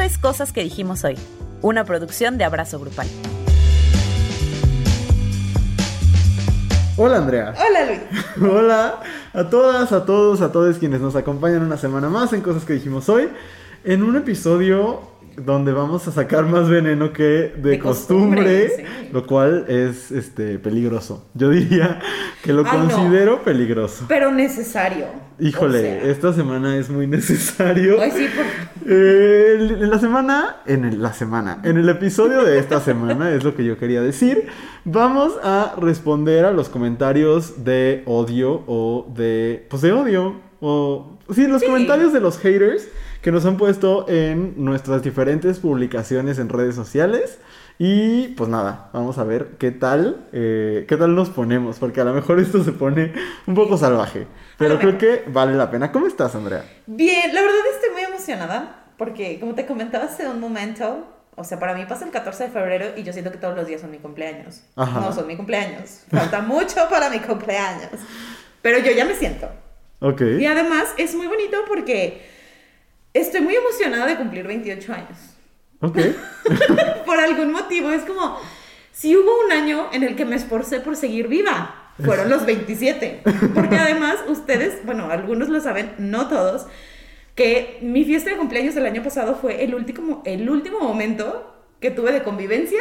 Esto es Cosas que dijimos hoy, una producción de Abrazo Grupal. Hola Andrea. Hola Luis. Hola a todas, a todos, a todos quienes nos acompañan una semana más en Cosas que dijimos hoy. En un episodio donde vamos a sacar más veneno que de, De costumbre, costumbre, sí. lo cual es este peligroso. Yo diría que lo no. considero peligroso. Pero necesario. Híjole, O sea, esta semana es muy necesario. Ay, sí, por... Eh, en la semana, en el- la semana, en el episodio de esta semana, es lo que yo quería decir, vamos a responder a los comentarios de odio o de, pues de odio, o, sí, los Sí. comentarios de los haters que nos han puesto en nuestras diferentes publicaciones en redes sociales. Y pues nada, vamos a ver qué tal, eh, qué tal nos ponemos, porque a lo mejor esto se pone un poco salvaje, pero creo que vale la pena. ¿Cómo estás, Andrea? Bien, la verdad estoy muy emocionada porque, como te comentaba hace un momento, o sea, para mí pasa el 14 de febrero y yo siento que todos los días son mi cumpleaños. Ajá. No son mi cumpleaños. Falta mucho para mi cumpleaños. Pero yo ya me siento. Ok. Y además es muy bonito porque estoy muy emocionada de cumplir 28 años. Ok. por algún motivo. Es como, si hubo un año en el que me esforcé por seguir viva, fueron los 27. Porque además ustedes, bueno, algunos lo saben, no todos, que mi fiesta de cumpleaños del año pasado fue el último, el último momento que tuve de convivencia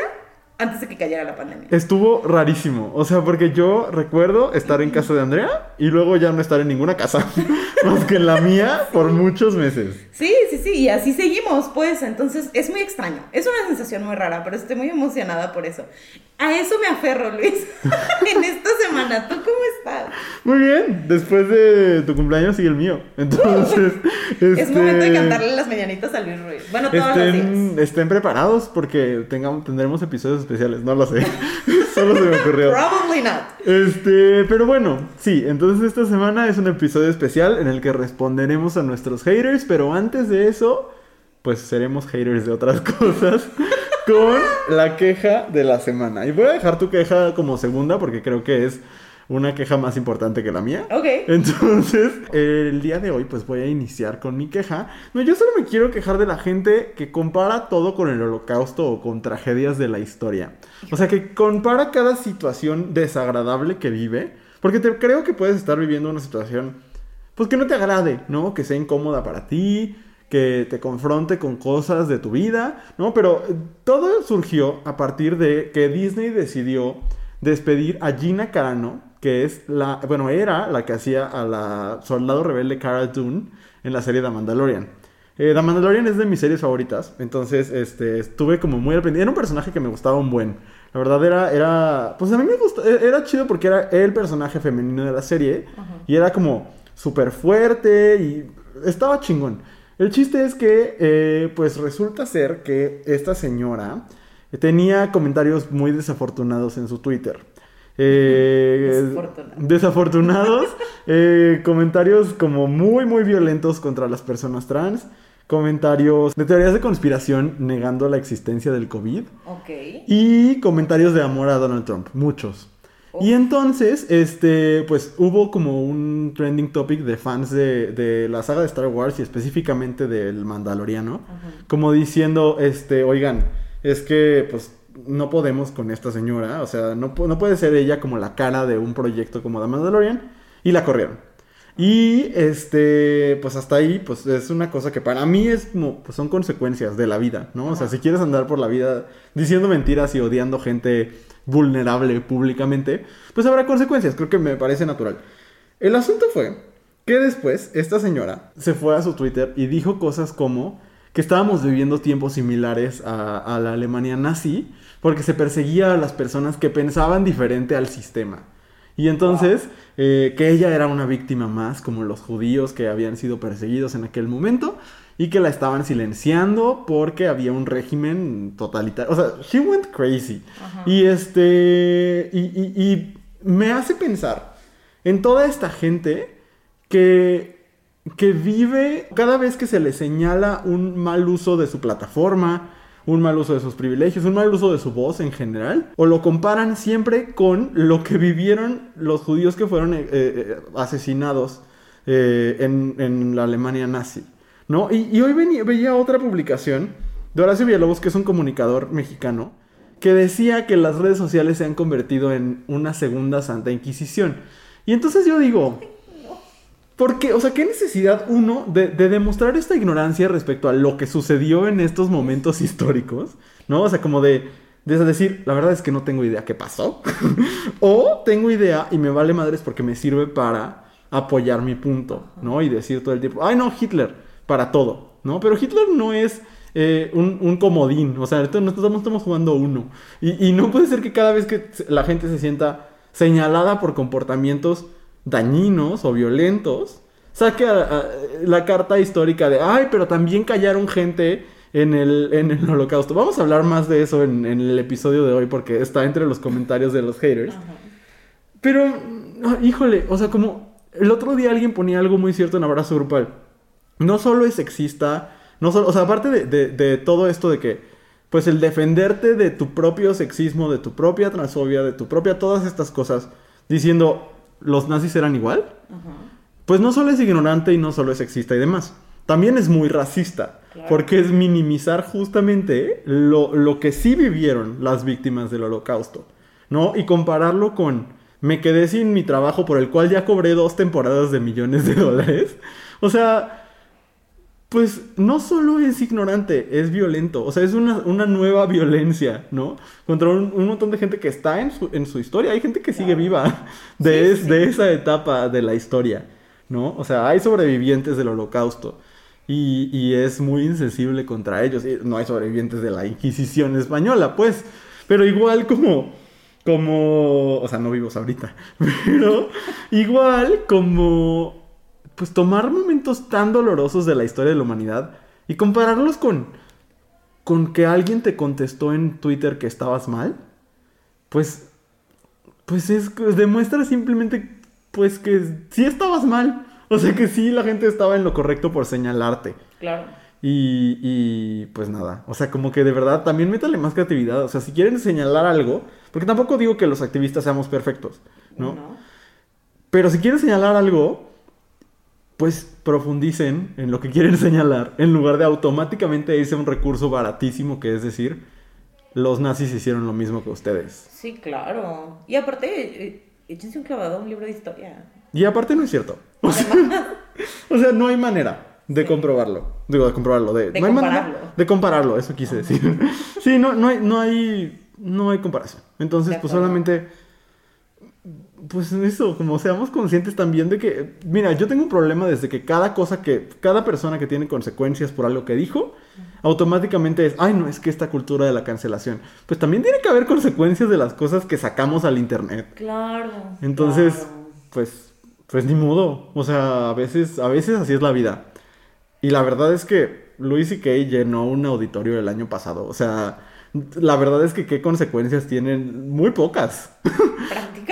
antes de que cayera la pandemia. Estuvo rarísimo. O sea, porque yo recuerdo estar en casa de Andrea y luego ya no estar en ninguna casa. más que en la mía por muchos meses. Sí, sí, sí, y así seguimos, pues. Entonces es muy extraño. Es una sensación muy rara, pero estoy muy emocionada por eso. A eso me aferro, Luis, en esta semana. ¿Tú cómo estás? Muy bien. Después de tu cumpleaños sigue el mío. Entonces. Es este, momento de cantarle las mañanitas a Luis Ruiz. Bueno, todos los días. Estén, estén preparados porque tengamos, tendremos episodios especiales. No lo sé. Solo se me ocurrió. Probably not. Este, pero bueno, sí, entonces esta semana es un episodio especial en el que responderemos a nuestros haters, pero antes de eso, pues seremos haters de otras cosas con la queja de la semana. Y voy a dejar tu queja como segunda porque creo que es una queja más importante que la mía. Ok. Entonces, el día de hoy, pues voy a iniciar con mi queja. No, yo solo me quiero quejar de la gente que compara todo con el holocausto o con tragedias de la historia. O sea, que compara cada situación desagradable que vive. Porque te creo que puedes estar viviendo una situación, pues que no te agrade, ¿no? Que sea incómoda para ti, que te confronte con cosas de tu vida, ¿no? Pero eh, todo surgió a partir de que Disney decidió despedir a Gina Carano, que es la, bueno, era la que hacía a la soldado rebelde Cara Dune en la serie The Mandalorian. Eh, The Mandalorian es de mis series favoritas, entonces este, estuve como muy pendiente. Era un personaje que me gustaba un buen. La verdad era, era, pues a mí me gustó, e- era chido porque era el personaje femenino de la serie y era como súper fuerte y estaba chingón. El chiste es que, eh, pues resulta ser que esta señora tenía comentarios muy desafortunados en su Twitter. Eh, Desafortunados. desafortunados, eh, comentarios como muy, muy violentos contra las personas trans, comentarios de teorías de conspiración negando la existencia del COVID. Ok. y comentarios de amor a Donald Trump, muchos. Y entonces, este, pues hubo como un trending topic de fans de, de la saga de Star Wars y específicamente del Mandaloriano, como diciendo, este, oigan, es que pues no podemos con esta señora, o sea, no, no puede ser ella como la cara de un proyecto como The Mandalorian, y la corrieron. Y este, pues hasta ahí, pues es una cosa que para mí es como, pues son consecuencias de la vida, ¿no? O sea, si quieres andar por la vida diciendo mentiras y odiando gente vulnerable públicamente, pues habrá consecuencias, creo que me parece natural. El asunto fue que después esta señora se fue a su Twitter y dijo cosas como que estábamos viviendo tiempos similares a, a la Alemania nazi, porque se perseguía a las personas que pensaban diferente al sistema. Y entonces, eh, que ella era una víctima más, como los judíos que habían sido perseguidos en aquel momento, y que la estaban silenciando porque había un régimen totalitario. O sea, she went crazy. Y este. Y, y- y me hace pensar en toda esta gente que. Que vive cada vez que se le señala un mal uso de su plataforma, un mal uso de sus privilegios, un mal uso de su voz en general, o lo comparan siempre con lo que vivieron los judíos que fueron eh, eh, asesinados eh, en, en la Alemania nazi. ¿no? Y, y hoy venía- veía otra publicación de Horacio Villalobos, que es un comunicador mexicano, que decía que las redes sociales se han convertido en una segunda Santa Inquisición. Y entonces yo digo, ¿por qué? O sea, ¿qué necesidad uno de, de demostrar esta ignorancia respecto a lo que sucedió en estos momentos históricos? ¿No? O sea, como de, de decir, la verdad es que no tengo idea qué pasó. o tengo idea y me vale madres porque me sirve para apoyar mi punto, ¿no? Y decir todo el tiempo, ay no, Hitler, para todo, ¿no? Pero Hitler no es eh, un, comodín. O sea, nosotros estamos jugando uno. Y, no puede ser que cada vez que la gente se sienta señalada por comportamientos dañinos o violentos, saque a, a, la carta histórica de, ay, pero también callaron gente en el, en el holocausto. Vamos a hablar más de eso en, en, el episodio de hoy porque está entre los comentarios de los haters. Ajá. Pero, híjole, o sea, como el otro día alguien ponía algo muy cierto en Abrazo Grupal. No solo es sexista, no solo, o sea, aparte de, de, de, todo esto de que, pues el defenderte de tu propio sexismo, de tu propia transfobia, de tu propia todas estas cosas, diciendo los nazis eran igual, uh -huh. pues no solo es ignorante y no solo es sexista y demás, también es muy racista, claro. porque es minimizar justamente lo, lo que sí vivieron las víctimas del holocausto, ¿no? Y compararlo con, me quedé sin mi trabajo por el cual ya cobré dos temporadas de millones de dólares, o sea pues no solo es ignorante, es violento. O sea, es una, una nueva violencia, ¿no? Contra un, un, montón de gente que está en su, en su historia. Hay gente que sigue viva de, sí, es, sí. de esa etapa de la historia, ¿no? O sea, hay sobrevivientes del holocausto. Y, y, es muy insensible contra ellos. No hay sobrevivientes de la Inquisición española, pues. Pero igual como... Como... O sea, no vivos ahorita. Pero igual como pues tomar momentos tan dolorosos de la historia de la humanidad y compararlos con con que alguien te contestó en Twitter que estabas mal, pues pues es demuestra simplemente pues que sí estabas mal, o sea que sí la gente estaba en lo correcto por señalarte. Claro. Y, y pues nada, o sea, como que de verdad también métale más creatividad, o sea, si quieren señalar algo, porque tampoco digo que los activistas seamos perfectos, ¿no? no. Pero si quieren señalar algo, pues profundicen en lo que quieren señalar en lugar de automáticamente irse a un recurso baratísimo que es decir, los nazis hicieron lo mismo que ustedes. Sí, claro. Y aparte, eh, échense un clavado a un libro de historia. Y aparte no es cierto. O sea, o sea no hay manera de sí. comprobarlo. Digo, de comprobarlo. De, de no compararlo. Hay manera de compararlo, eso quise decir. sí, no, no, hay, no, hay, no hay comparación. Entonces, pues solamente pues eso, como seamos conscientes también de que, mira, yo tengo un problema desde que cada cosa que, cada persona que tiene consecuencias por algo que dijo, automáticamente es, ay, no, es que esta cultura de la cancelación, pues también tiene que haber consecuencias de las cosas que sacamos al internet. Claro. Entonces, claro. pues, pues ni modo, o sea, a veces, a veces así es la vida. Y la verdad es que Luis y Kay llenó un auditorio el año pasado, o sea, la verdad es que qué consecuencias tienen, muy pocas.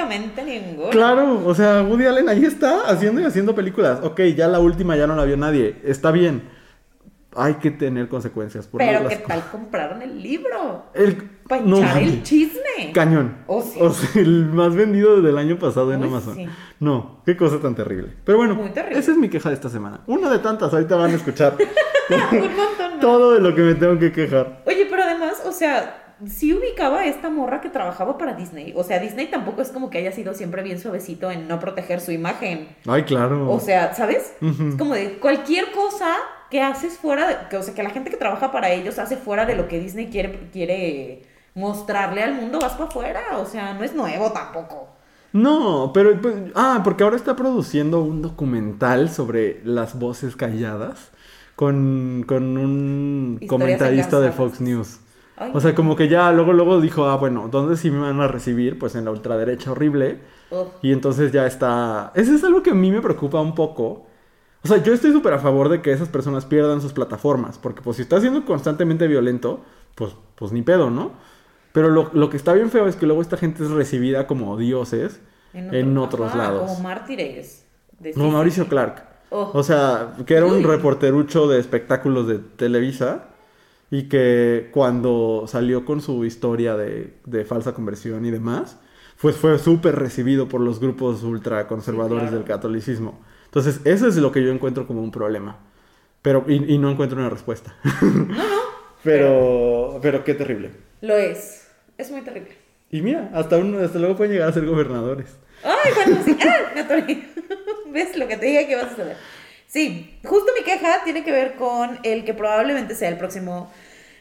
Prácticamente. Claro, o sea, Woody Allen ahí está haciendo y haciendo películas. Ok, ya la última ya no la vio nadie, está bien. Hay que tener consecuencias. Por Pero ¿qué tal compraron el libro? El, Para no, echar el chisme. Cañón. Oh, sí. O sea, el más vendido del año pasado en Amazon. sí. No, qué cosa tan terrible. Pero bueno, Muy terrible. esa es mi queja de esta semana. Una de tantas, ahorita van a escuchar Un montón. ¿no? todo de lo que me tengo que quejar. Oye, pero además, o sea, sí ubicaba a esta morra que trabajaba para Disney. O sea, Disney tampoco es como que haya sido siempre bien suavecito en no proteger su imagen. Ay, claro. O sea, ¿sabes? Es como de cualquier cosa que haces fuera, de, que, o sea, que la gente que trabaja para ellos hace fuera de lo que Disney quiere, quiere mostrarle al mundo, vas para afuera. O sea, no es nuevo tampoco. No, pero pues, ah, porque ahora está produciendo un documental sobre las voces calladas con, con un Historias comentarista de. Fox News. Ay, O sea, como que ya luego luego dijo, ah, bueno, ¿dónde sí me van a recibir? Pues en la ultraderecha horrible. Y entonces ya está. Eso es algo que a mí me preocupa un poco. O sea, yo estoy súper a favor de que esas personas pierdan sus plataformas. Porque pues si está siendo constantemente violento, pues, pues ni pedo, ¿no? Pero lo, lo que está bien feo es que luego esta gente es recibida como dioses en, otros ajá, lados. Como mártires. sí, Mauricio. Clark. Oh. O sea, que era un reporterucho de espectáculos de Televisa y que cuando salió con su historia de, de falsa conversión y demás, pues fue súper recibido por los grupos ultraconservadores Sí, claro. del catolicismo. Entonces, eso es lo que yo encuentro como un problema. Pero, y, y no encuentro una respuesta. No, no. Pero, pero qué terrible. Lo es. Es muy terrible. Y mira, hasta, uno, hasta luego pueden llegar a ser gobernadores. Ay, bueno, sí. Ah, me. ¿Ves lo que te dije que iba a suceder? Sí, justo mi queja tiene que ver con el que probablemente sea el próximo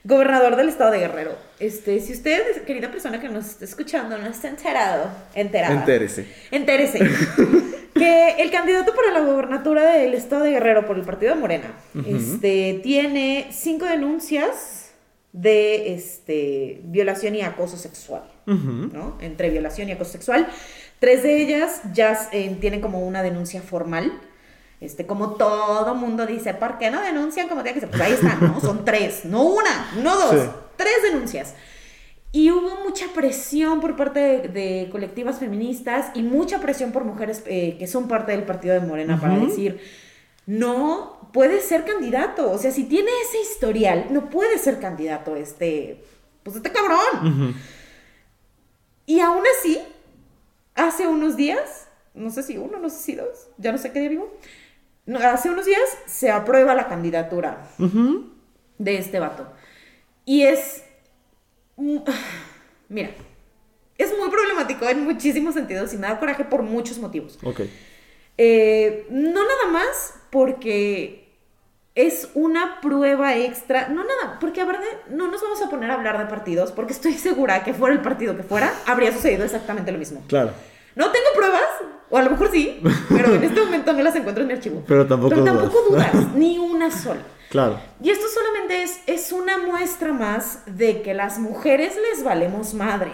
gobernador del estado de Guerrero. Este, si usted, querida persona que nos está escuchando, no está enterado, enterada. Entérese. Entérese. que el candidato para la gobernatura del estado de Guerrero por el partido de Morena, este, tiene cinco denuncias de este, violación y acoso sexual. ¿no? Entre violación y acoso sexual. Tres de ellas ya eh, tienen como una denuncia formal. Este, como todo mundo dice, ¿por qué no denuncian como tiene que ser? Pues ahí están, ¿no? Son tres, no una, no dos, Sí. tres denuncias. Y hubo mucha presión por parte de, de colectivas feministas y mucha presión por mujeres eh, que son parte del partido de Morena para Ujú. decir, no puede ser candidato. O sea, si tiene ese historial, no puede ser candidato este, pues este cabrón. Ujú. Y aún así, hace unos días, no sé si uno, no sé si dos, ya no sé qué día vivo, hace unos días se aprueba la candidatura de este vato. Y es... Mira, es muy problemático en muchísimos sentidos y me da coraje por muchos motivos. Ok. Eh, no nada más porque es una prueba extra, no nada, porque a verdad no nos vamos a poner a hablar de partidos, porque estoy segura que fuera el partido que fuera, habría sucedido exactamente lo mismo. Claro. No tengo pruebas, o a lo mejor sí, pero en este momento no las encuentro en mi archivo. Pero tampoco Pero tampoco dudas. dudas, ni una sola. Claro. Y esto solamente es, es una muestra más de que las mujeres les valemos madre,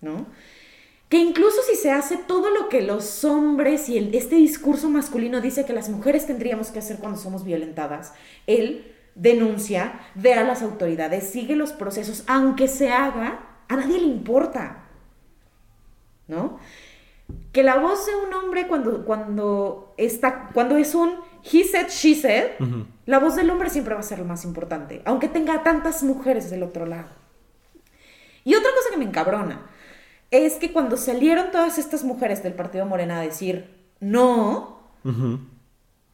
¿no? Que incluso si se hace todo lo que los hombres y el- este discurso masculino dice que las mujeres tendríamos que hacer cuando somos violentadas, él denuncia, ve a las autoridades, sigue los procesos, aunque se haga, a nadie le importa, ¿no? Que la voz de un hombre cuando, cuando, está, cuando es un he said, she said, la voz del hombre siempre va a ser lo más importante, aunque tenga tantas mujeres del otro lado. Y otra cosa que me encabrona es que cuando salieron todas estas mujeres del partido Morena a decir no,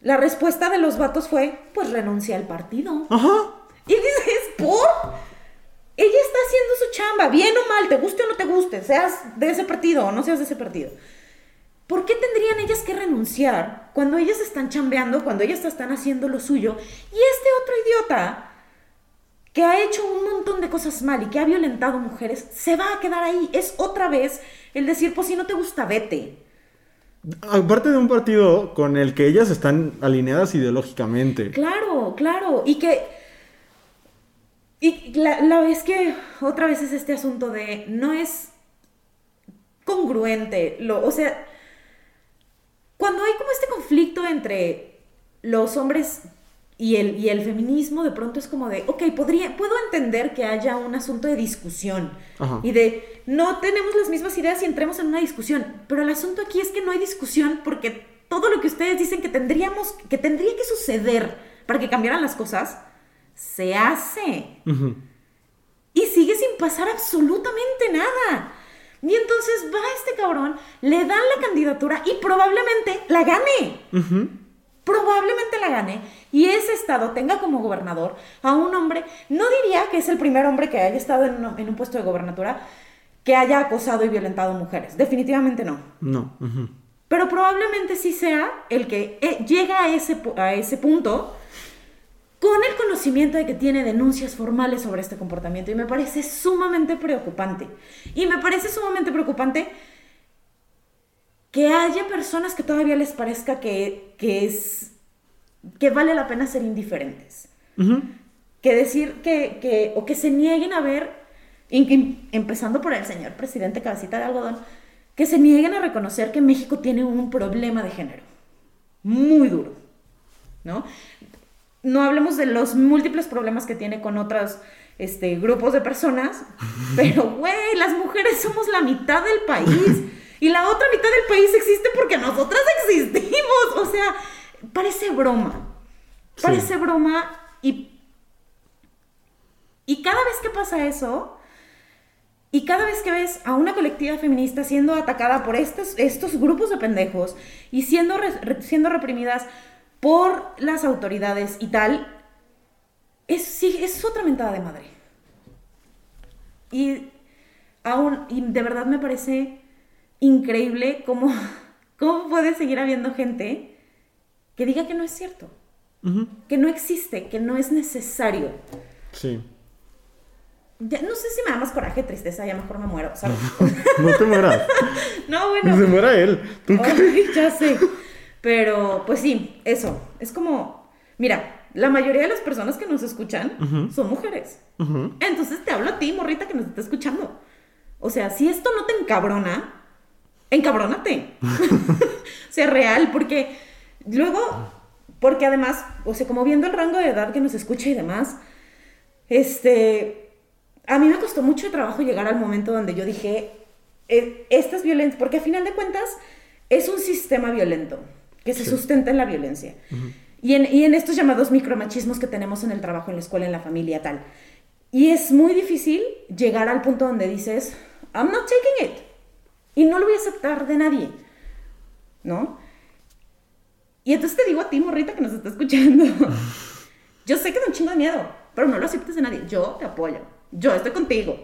la respuesta de los vatos fue, pues renuncia al partido. Ajá. Y dices, ¿por? Ella está haciendo su chamba, bien o mal, te guste o no te guste, seas de ese partido o no seas de ese partido. ¿Por qué tendrían ellas que renunciar cuando ellas están chambeando, cuando ellas están haciendo lo suyo? Y este otro idiota que ha hecho un montón de cosas mal y que ha violentado mujeres, se va a quedar ahí. Es otra vez el decir, pues si no te gusta, vete. Aparte de un partido con el que ellas están alineadas ideológicamente. Claro, claro. Y que. Y la, la vez que otra vez es este asunto de no es congruente. Lo, o sea, cuando hay como este conflicto entre los hombres y el, y el feminismo, de pronto es como de, ok, podría, puedo entender que haya un asunto de discusión Ajá. y de no tenemos las mismas ideas y entremos en una discusión. Pero el asunto aquí es que no hay discusión porque todo lo que ustedes dicen que tendríamos, que tendría que suceder para que cambiaran las cosas, se hace. Y sigue sin pasar absolutamente nada. Y entonces va este cabrón, le dan la candidatura y probablemente la gane. Probablemente la gane. Y ese estado tenga como gobernador a un hombre, no diría que es el primer hombre que haya estado en, un- en un puesto de gobernatura que haya acosado y violentado mujeres. Definitivamente no. No. Pero probablemente sí sea el que eh, llega a ese, a ese punto con el conocimiento de que tiene denuncias formales sobre este comportamiento. Y me parece sumamente preocupante. Y me parece sumamente preocupante que haya personas que todavía les parezca que, que es que vale la pena ser indiferentes. Que decir que, que o que se nieguen a ver, empezando por el señor presidente cabecita de algodón, que se nieguen a reconocer que México tiene un problema de género muy duro, ¿no? No hablemos de los múltiples problemas que tiene con otros este, grupos de personas, pero, güey, las mujeres somos la mitad del país. Y la otra mitad del país existe porque nosotras existimos, o sea, parece broma, Sí. parece broma y y cada vez que pasa eso, y cada vez que ves a una colectiva feminista siendo atacada por estos, estos grupos de pendejos y siendo, re- siendo reprimidas por las autoridades y tal, es, sí, es otra mentada de madre. Y aún, y de verdad me parece increíble cómo, cómo puede seguir habiendo gente que diga que no es cierto, que no existe, que no es necesario. Sí. Ya, no sé si me da más coraje, tristeza, ya mejor me muero, ¿sabes? No te mueras. no, bueno. se muera él. ¿Tú? Ay, ya sé. Pero, pues sí, eso. Es como, mira, la mayoría de las personas que nos escuchan son mujeres. Entonces te hablo a ti, morrita, que nos está escuchando. O sea, si esto no te encabrona, encabrónate. o sea, real, porque luego, porque además, o sea, como viendo el rango de edad que nos escucha y demás, este, a mí me costó mucho trabajo llegar al momento donde yo dije, eh, esta es violencia, porque a final de cuentas es un sistema violento que se Sí. sustenta en la violencia. y, en, y en estos llamados micromachismos que tenemos en el trabajo, en la escuela, en la familia, tal. Y es muy difícil llegar al punto donde dices, I'm not taking it. Y no lo voy a aceptar de nadie. ¿No? Y entonces te digo a ti, morrita, que nos está escuchando. Yo sé que da un chingo de miedo, pero no lo aceptes de nadie. Yo te apoyo. Yo estoy contigo.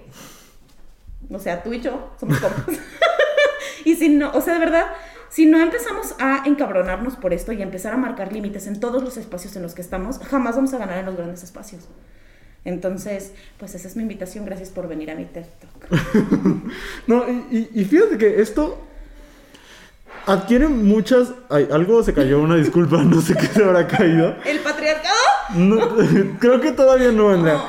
O sea, tú y yo somos compas. y si no, o sea, de verdad, si no empezamos a encabronarnos por esto y a empezar a marcar límites en todos los espacios en los que estamos, jamás vamos a ganar en los grandes espacios. Entonces, pues esa es mi invitación. Gracias por venir a mi TED Talk. No, y, y- y fíjate que esto adquiere muchas. Ay, algo se cayó, una disculpa, no sé qué se habrá caído. ¿El patriarcado? No, creo que todavía no, Andrea.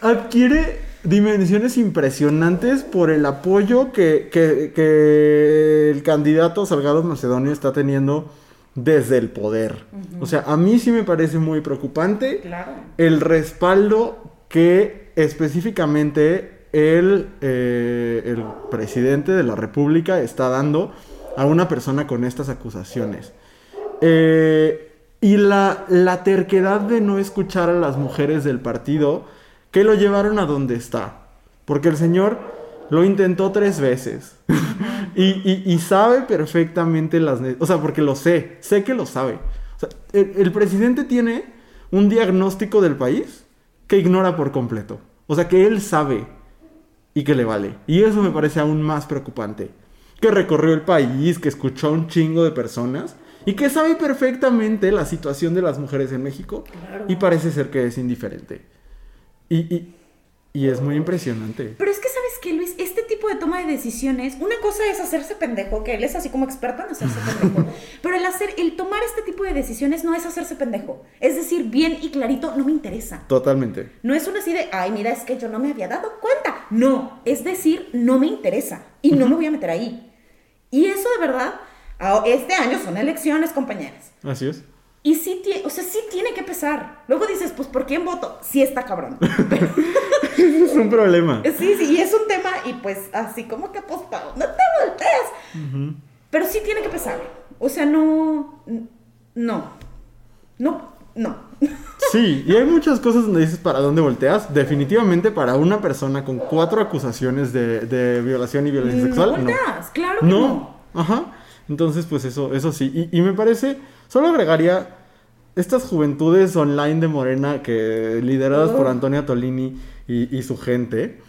Adquiere dimensiones impresionantes por el apoyo que, que- que el candidato Salgado Macedonio está teniendo desde el poder. O sea, a mí sí me parece muy preocupante Claro. el respaldo que específicamente el, eh, el presidente de la República está dando a una persona con estas acusaciones. Eh, y la, la terquedad de no escuchar a las mujeres del partido que lo llevaron a donde está. Porque el señor lo intentó tres veces. y, y- y sabe perfectamente las... O sea, porque lo sé, sé que lo sabe. O sea, el, el presidente tiene un diagnóstico del país que ignora por completo. O sea, que él sabe y que le vale. Y eso me parece aún más preocupante. Que recorrió el país, que escuchó a un chingo de personas y que sabe perfectamente la situación de las mujeres en México Claro. y parece ser que es indiferente. Y, y- y es muy impresionante. Pero es que, ¿sabes qué, Luis? Este tipo de toma de decisiones, una cosa es hacerse pendejo, que él es así como experto en hacerse pendejo. Pero el hacer, el tomar este tipo de decisiones no es hacerse pendejo. Es decir, bien y clarito, no me interesa. Totalmente. No es una así de, ay, mira, es que yo no me había dado cuenta. No, es decir, no me interesa y no me voy a meter ahí. Y eso de verdad, este año son elecciones, compañeras. Así es. Y sí, o sea, sí tiene que pesar. Luego dices, pues, ¿por quién voto? Sí está cabrón. es un problema. Sí, sí, y es un tema, y pues así como que pues, no te volteas. Pero sí tiene que pesar. O sea, no. No. No. No. Sí, y hay muchas cosas donde dices para dónde volteas. Definitivamente para una persona con cuatro acusaciones de, de violación y violencia No sexual. volteas, claro que No. no. Ajá. Entonces, pues eso, eso sí. Y, y me parece, solo agregaría estas juventudes online de Morena que lideradas por Oh. Antonia Tolini y, y su gente,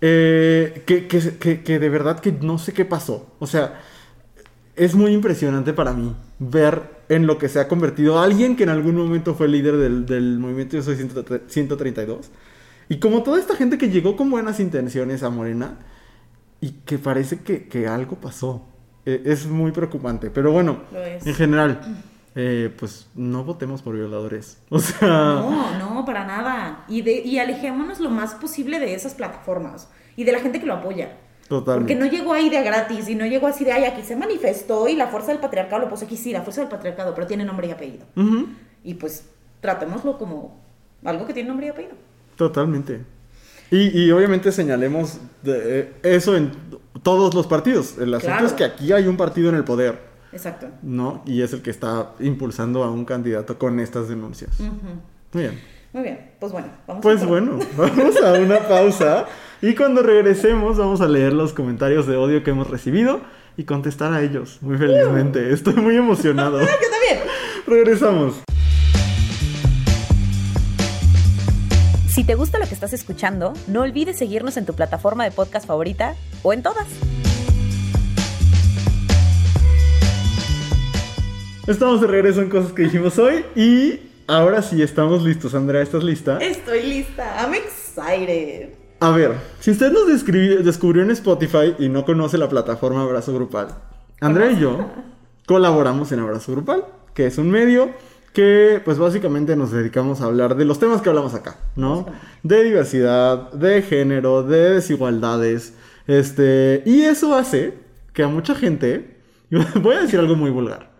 eh, que, que- que- que de verdad que no sé qué pasó. O sea, es muy impresionante para mí ver en lo que se ha convertido alguien que en algún momento fue líder del, del movimiento Yo Soy 132. Y como toda esta gente que llegó con buenas intenciones a Morena y que parece que, que algo pasó. Eh, es muy preocupante. Pero bueno, en general, eh, pues no votemos por violadores. O sea, No, no, para nada. Y, de, y alejémonos lo más posible de esas plataformas y de la gente que lo apoya. totalmente. Porque no llegó ahí de gratis y no llegó así de, ay, aquí se manifestó y la fuerza del patriarcado lo puso aquí, sí, la fuerza del patriarcado, pero tiene nombre y apellido. Ujú, Y pues tratémoslo como algo que tiene nombre y apellido. Totalmente. Y, y obviamente señalemos de- eh, eso en todos los partidos. El asunto Claro. es que aquí hay un partido en el poder, Exacto. ¿no? Y es el que está impulsando a un candidato con estas denuncias. Muy bien. Muy bien, pues bueno, vamos Pues a bueno, vamos a una pausa y cuando regresemos vamos a leer los comentarios de odio que hemos recibido y contestar a ellos muy felizmente. Estoy muy emocionado. Yo también. Regresamos. Si te gusta lo que estás escuchando, no olvides seguirnos en tu plataforma de podcast favorita o en todas. Estamos de regreso en cosas que dijimos hoy y ahora sí estamos listos. Andrea, ¿estás lista? Estoy lista. I'm excited. A ver, si usted nos descubrió en Spotify y no conoce la plataforma Abrazo Grupal, Andrea y yo colaboramos en Abrazo Grupal, que es un medio que pues básicamente nos dedicamos a hablar de los temas que hablamos acá, ¿no? De diversidad, de género, de desigualdades, este, y eso hace que a mucha gente, voy a decir algo muy vulgar,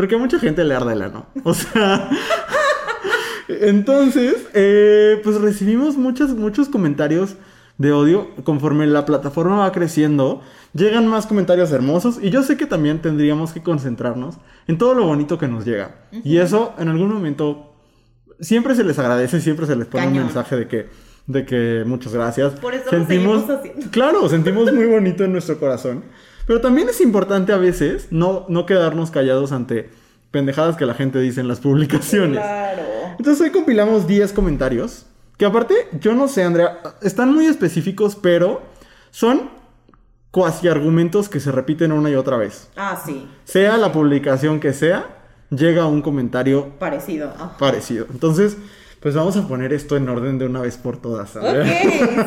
pero que a mucha gente le arde el ano. O sea, entonces, eh, pues recibimos muchos, muchos comentarios de odio. Conforme la plataforma va creciendo, llegan más comentarios hermosos. Y yo sé que también tendríamos que concentrarnos en todo lo bonito que nos llega. Y eso, en algún momento, siempre se les agradece, siempre se les pone un Cañón. mensaje de que, de que muchas gracias. Por eso lo seguimos haciendo. Claro, sentimos muy bonito en nuestro corazón. Pero también es importante a veces no, no quedarnos callados ante pendejadas que la gente dice en las publicaciones. Claro. Entonces hoy compilamos 10 comentarios. Que aparte, yo no sé, Andrea, están muy específicos, pero son cuasi argumentos que se repiten una y otra vez. Ah, sí. Sea la publicación que sea, llega un comentario Parecido. Parecido. Entonces, pues vamos a poner esto en orden de una vez por todas. Ok, Andrea.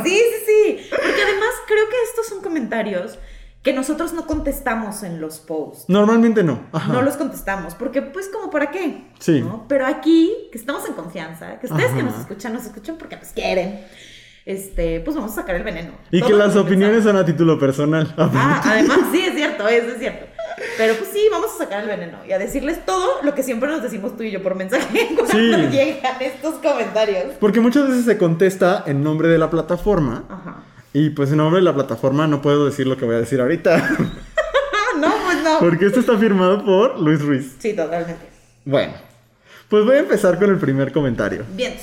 sí, sí, sí. Porque además creo que estos son comentarios que nosotros no contestamos en los posts. Normalmente no. Ajá. No los contestamos, porque pues como para qué. Sí. ¿no? Pero aquí, que estamos en confianza, que ustedes que nos escuchan, nos escuchan porque pues quieren. Este, pues vamos a sacar el veneno. Y Todo que las opiniones pensamos. son a título personal. Ah, además, sí, es cierto, es cierto. Pero pues sí, vamos a sacar el veneno y a decirles todo lo que siempre nos decimos tú y yo por mensaje cuando Sí. llegan estos comentarios. Porque muchas veces se contesta en nombre de la plataforma. Ajá. Y pues en nombre de la plataforma no puedo decir lo que voy a decir ahorita. Ah, no, pues no. Porque esto está firmado por Luis Ruiz. Sí, totalmente. Bueno, pues voy a empezar con el primer comentario. Bien.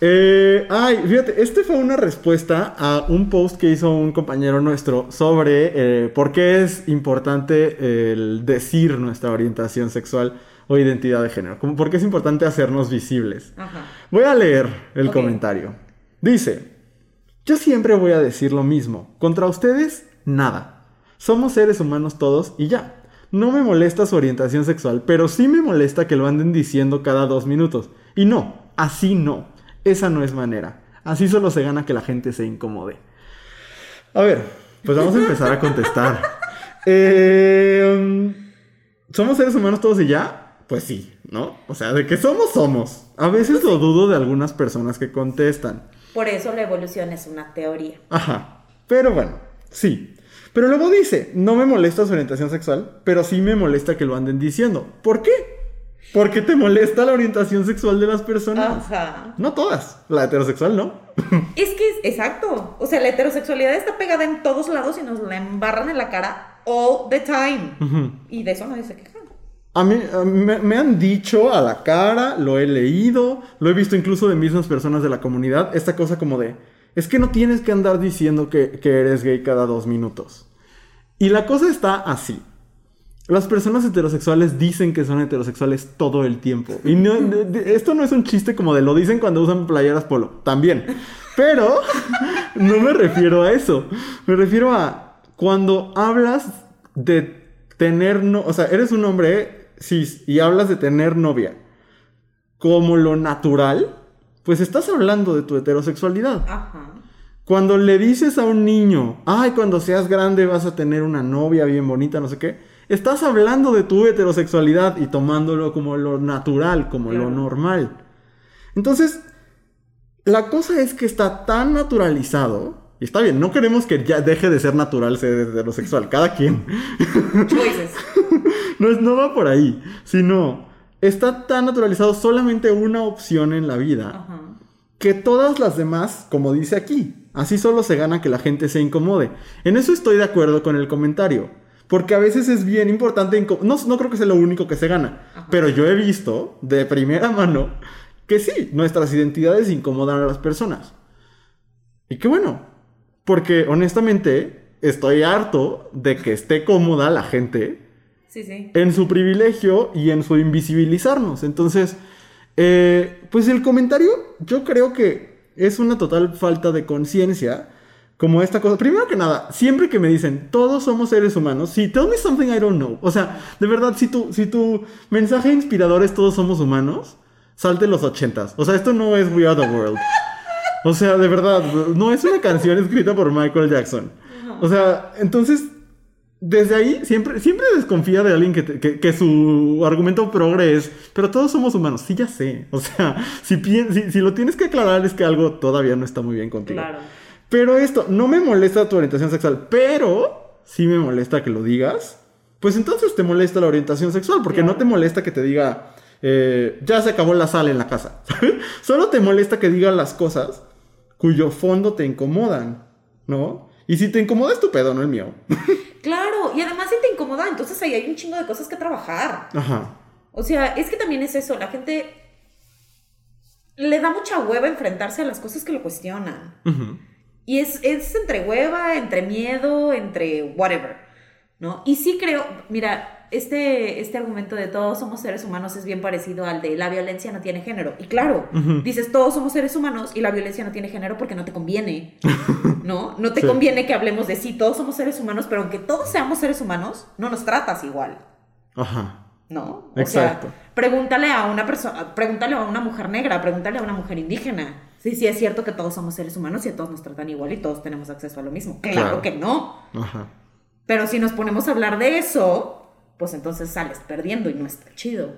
Eh, ay, fíjate, este fue una respuesta a un post que hizo un compañero nuestro sobre eh, por qué es importante el decir nuestra orientación sexual o identidad de género. Como por qué es importante hacernos visibles. Ajá. Voy a leer el comentario. Dice, yo siempre voy a decir lo mismo. Contra ustedes, nada. Somos seres humanos todos y ya. No me molesta su orientación sexual, pero sí me molesta que lo anden diciendo cada dos minutos. Y no, así no. Esa no es manera. Así solo se gana que la gente se incomode. A ver, pues vamos a empezar a contestar. Eh, um, ¿Somos seres humanos todos y ya? Pues sí, ¿no? O sea, de que somos, somos. A veces lo dudo de algunas personas que contestan. Por eso la evolución es una teoría. Ajá. Pero bueno, sí. Pero luego dice, no me molesta su orientación sexual, pero sí me molesta que lo anden diciendo. ¿Por qué? Porque te molesta la orientación sexual de las personas. Ajá. No todas. La heterosexual no. Es que es exacto. O sea, la heterosexualidad está pegada en todos lados y nos la embarran en la cara all the time. Y de eso nadie se queja. A mí, me, me han dicho a la cara, lo he leído, lo he visto incluso de mismas personas de la comunidad, esta cosa como de, es que no tienes que andar diciendo que, que eres gay cada dos minutos. Y la cosa está así. Las personas heterosexuales dicen que son heterosexuales todo el tiempo. Y no- de- de- esto no es un chiste como de lo dicen cuando usan playeras polo. También. Pero no me refiero a eso. Me refiero a cuando hablas de tener no, o sea, eres un hombre cis y hablas de tener novia como lo natural, pues estás hablando de tu heterosexualidad. Ajá. Cuando le dices a un niño, ay, cuando seas grande vas a tener una novia bien bonita, no sé qué, estás hablando de tu heterosexualidad y tomándolo como lo natural, como lo normal. Entonces, la cosa es que está tan naturalizado, y está bien, no queremos que ya deje de ser natural ser heterosexual, cada quien. Choices. No, es, no va por ahí, sino está tan naturalizado solamente una opción en la vida Ajá. que todas las demás, como dice aquí, así solo se gana que la gente se incomode. En eso estoy de acuerdo con el comentario, porque a veces es bien importante, no, no creo que sea lo único que se gana, Ajá. pero yo he visto de primera mano que sí, nuestras identidades incomodan a las personas. Y qué bueno, porque honestamente estoy harto de que esté cómoda la gente Sí, sí. en su privilegio y en su invisibilizarnos. Entonces, eh, pues el comentario yo creo que es una total falta de conciencia. Como esta cosa. Primero que nada, siempre que me dicen, todos somos seres humanos, sí, tell me something I don't know. O sea, de verdad, si tu, si tu mensaje inspirador es todos somos humanos, salte los ochentas. O sea, esto no es We Are the World. O sea, de verdad, no es una canción escrita por Michael Jackson. O sea, entonces, desde ahí siempre, siempre desconfía de alguien que, te- que- que su argumento progre es, pero todos somos humanos. Sí, ya sé. O sea, si, si, si lo tienes que aclarar es que algo todavía no está muy bien contigo. Claro. Pero esto, no me molesta tu orientación sexual, pero sí me molesta que lo digas. Pues entonces te molesta la orientación sexual, porque no te molesta que te diga, eh, ya se acabó la sal en la casa. Solo te molesta que diga las cosas cuyo fondo te incomodan, ¿no? Y si te incomoda es tu pedo, no el mío. Claro, y además si te incomoda, entonces ahí hay un chingo de cosas que trabajar. Ajá. O sea, es que también es eso, la gente le da mucha hueva enfrentarse a las cosas que lo cuestionan. Ujú. Y es, es entre hueva, entre miedo, entre whatever, ¿no? Y sí creo, mira, este, este argumento de todos somos seres humanos es bien parecido al de la violencia no tiene género. Y claro, dices todos somos seres humanos y la violencia no tiene género porque no te conviene, ¿no? No te Sí. conviene que hablemos de sí, todos somos seres humanos, pero aunque todos seamos seres humanos, no nos tratas igual. Ajá. ¿no? Exacto. O sea, pregúntale a una persona, pregúntale a una mujer negra, pregúntale a una mujer indígena. Sí, sí, es cierto que todos somos seres humanos y a todos nos tratan igual y todos tenemos acceso a lo mismo. Claro, Claro. que no. Ajá. Pero si nos ponemos a hablar de eso, pues entonces sales perdiendo y no está chido.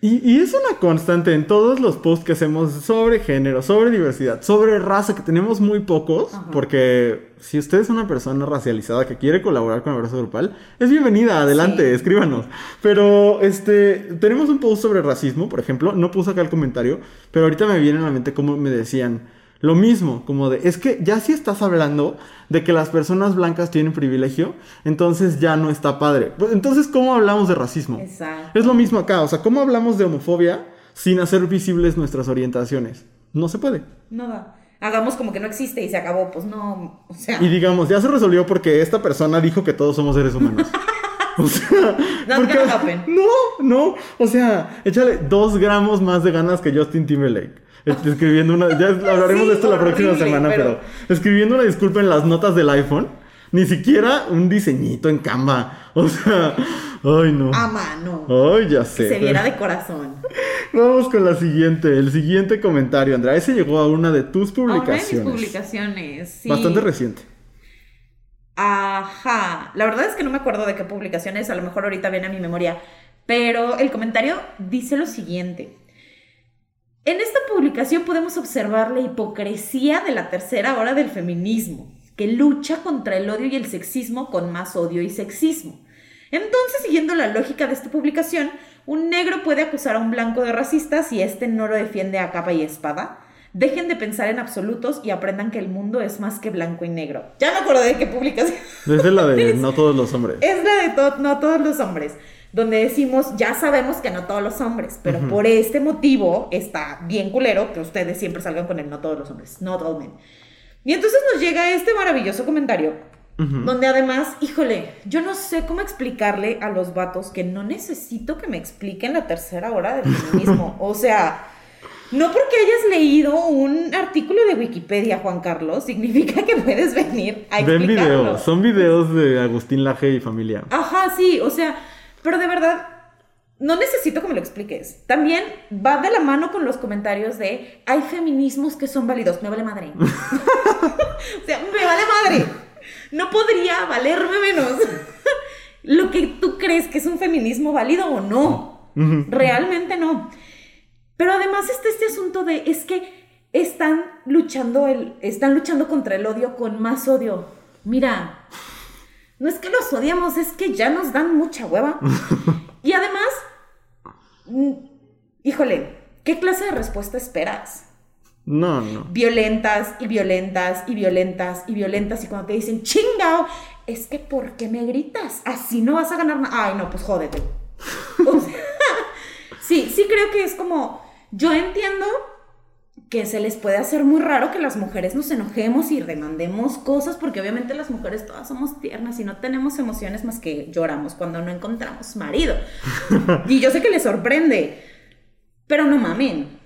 Y, y es una constante en todos los posts que hacemos sobre género, sobre diversidad, sobre raza, que tenemos muy pocos, Ajá. porque si usted es una persona racializada que quiere colaborar con Abrazo Grupal, es bienvenida, adelante, Sí. escríbanos. Pero este, tenemos un post sobre racismo, por ejemplo, no puse acá el comentario, pero ahorita me viene a la mente como me decían. Lo mismo, como de, es que ya si estás hablando de que las personas blancas tienen privilegio, entonces ya no está padre. Pues, Entonces, ¿cómo hablamos de racismo? Exacto. Es lo mismo acá, o sea, ¿cómo hablamos de homofobia sin hacer visibles nuestras orientaciones? No se puede. No va. Hagamos como que no existe y se acabó. Pues no, o sea. Y digamos, ya se resolvió porque esta persona dijo que todos somos seres humanos. O sea, porque- no, no, o sea, échale dos gramos más de ganas que Justin Timberlake. Escribiendo una, ya hablaremos Sí, de esto la próxima horrible, semana, pero... pero- escribiendo una disculpa en las notas del iPhone, ni siquiera un diseñito en Canva. O sea, ay no. A mano. Ay, ya Que sé. se viera de corazón. Vamos con la siguiente, el siguiente comentario, Andrea. Ese llegó a una de tus Ahora de publicaciones. mis publicaciones. sí. Bastante reciente. Ajá. La verdad es que no me acuerdo de qué publicaciones, a lo mejor ahorita viene a mi memoria. Pero el comentario dice lo siguiente. En esta publicación podemos observar la hipocresía de la tercera hora del feminismo, que lucha contra el odio y el sexismo con más odio y sexismo. Entonces, siguiendo la lógica de esta publicación, un negro puede acusar a un blanco de racista si éste no lo defiende a capa y espada. Dejen de pensar en absolutos y aprendan que el mundo es más que blanco y negro. Ya me acuerdo de qué publicación. Desde la de no todos los hombres. Es la de to- no todos los hombres, donde decimos, ya sabemos que no todos los hombres, pero por este motivo está bien culero que ustedes siempre salgan con el no todos los hombres, not all men. Y entonces nos llega este maravilloso comentario, Ujú. donde además, híjole, yo no sé cómo explicarle a los vatos que no necesito que me expliquen la tercera hora del feminismo. o sea, no porque hayas leído un artículo de Wikipedia, Juan Carlos, significa que puedes venir a Ven explicarlo. videos, son videos de Agustín Laje y familia. Ajá, sí, o sea, pero de verdad, no necesito que me lo expliques. También va de la mano con los comentarios de hay feminismos que son válidos. Me vale madre. o sea, me vale madre. No podría valerme menos lo que tú crees que es un feminismo válido o no. Realmente no. Pero además está este asunto de es que están luchando el, están luchando contra el odio con más odio. Mira, no es que los odiamos, es que ya nos dan mucha hueva. Y además, mm, híjole, ¿qué clase de respuesta esperas? No, no. Violentas y violentas y violentas y violentas. Y cuando te dicen chingao, es que ¿por qué me gritas? Así no vas a ganar nada. Ay, no, pues jódete. O sea, sí, sí creo que es como. Yo entiendo que se les puede hacer muy raro que las mujeres nos enojemos y demandemos cosas, porque obviamente las mujeres todas somos tiernas y no tenemos emociones más que lloramos cuando no encontramos marido. Y yo sé que les sorprende, pero no mamen.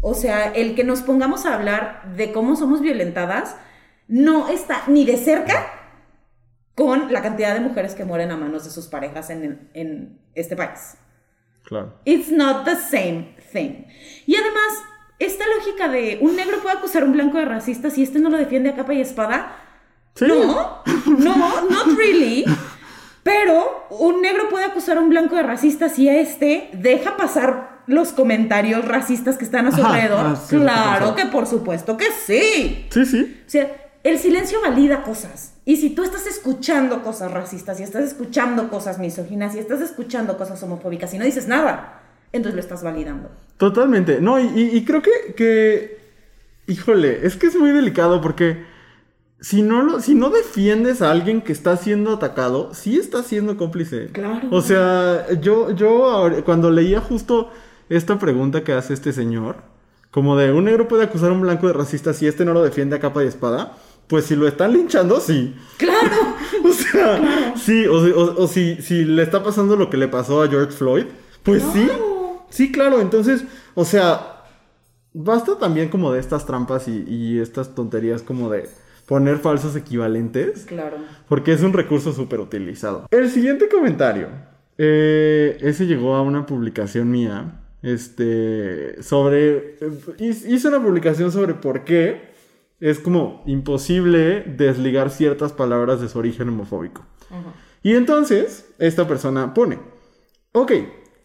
O sea, el que nos pongamos a hablar de cómo somos violentadas no está ni de cerca con la cantidad de mujeres que mueren a manos de sus parejas en, en este país. Claro. It's not the same thing. Y además, esta lógica de un negro puede acusar a un blanco de racista si este no lo defiende a capa y espada. Sí. No, no, not really. Pero un negro puede acusar a un blanco de racista si a este deja pasar los comentarios racistas que están a su Ajá, alrededor. ah, sí, claro que por supuesto que sí. Sí, sí. O sea, el silencio valida cosas. Y si tú estás escuchando cosas racistas, y estás escuchando cosas misóginas, y estás escuchando cosas homofóbicas y no dices nada, entonces lo estás validando. Totalmente. No, y, y- y creo que, que. Híjole, es que es muy delicado porque. Si no, lo, si no defiendes a alguien que está siendo atacado, sí estás siendo cómplice. Claro. O sea, yo, yo ahora- cuando leía justo esta pregunta que hace este señor, como de un negro puede acusar a un blanco de racista si este no lo defiende a capa y espada, pues si lo están linchando, sí. Claro. O sea, sí, o, o- o si, si le está pasando lo que le pasó a George Floyd, pues. Claro. Sí, claro. Entonces, o sea, basta también como de estas trampas y, y estas tonterías como de poner falsos equivalentes, Claro. porque es un recurso súper utilizado. El siguiente comentario, eh, ese llegó a una publicación mía, este, sobre, eh, hice una publicación sobre por qué es como imposible desligar ciertas palabras de su origen homofóbico. Y entonces, esta persona pone, ok,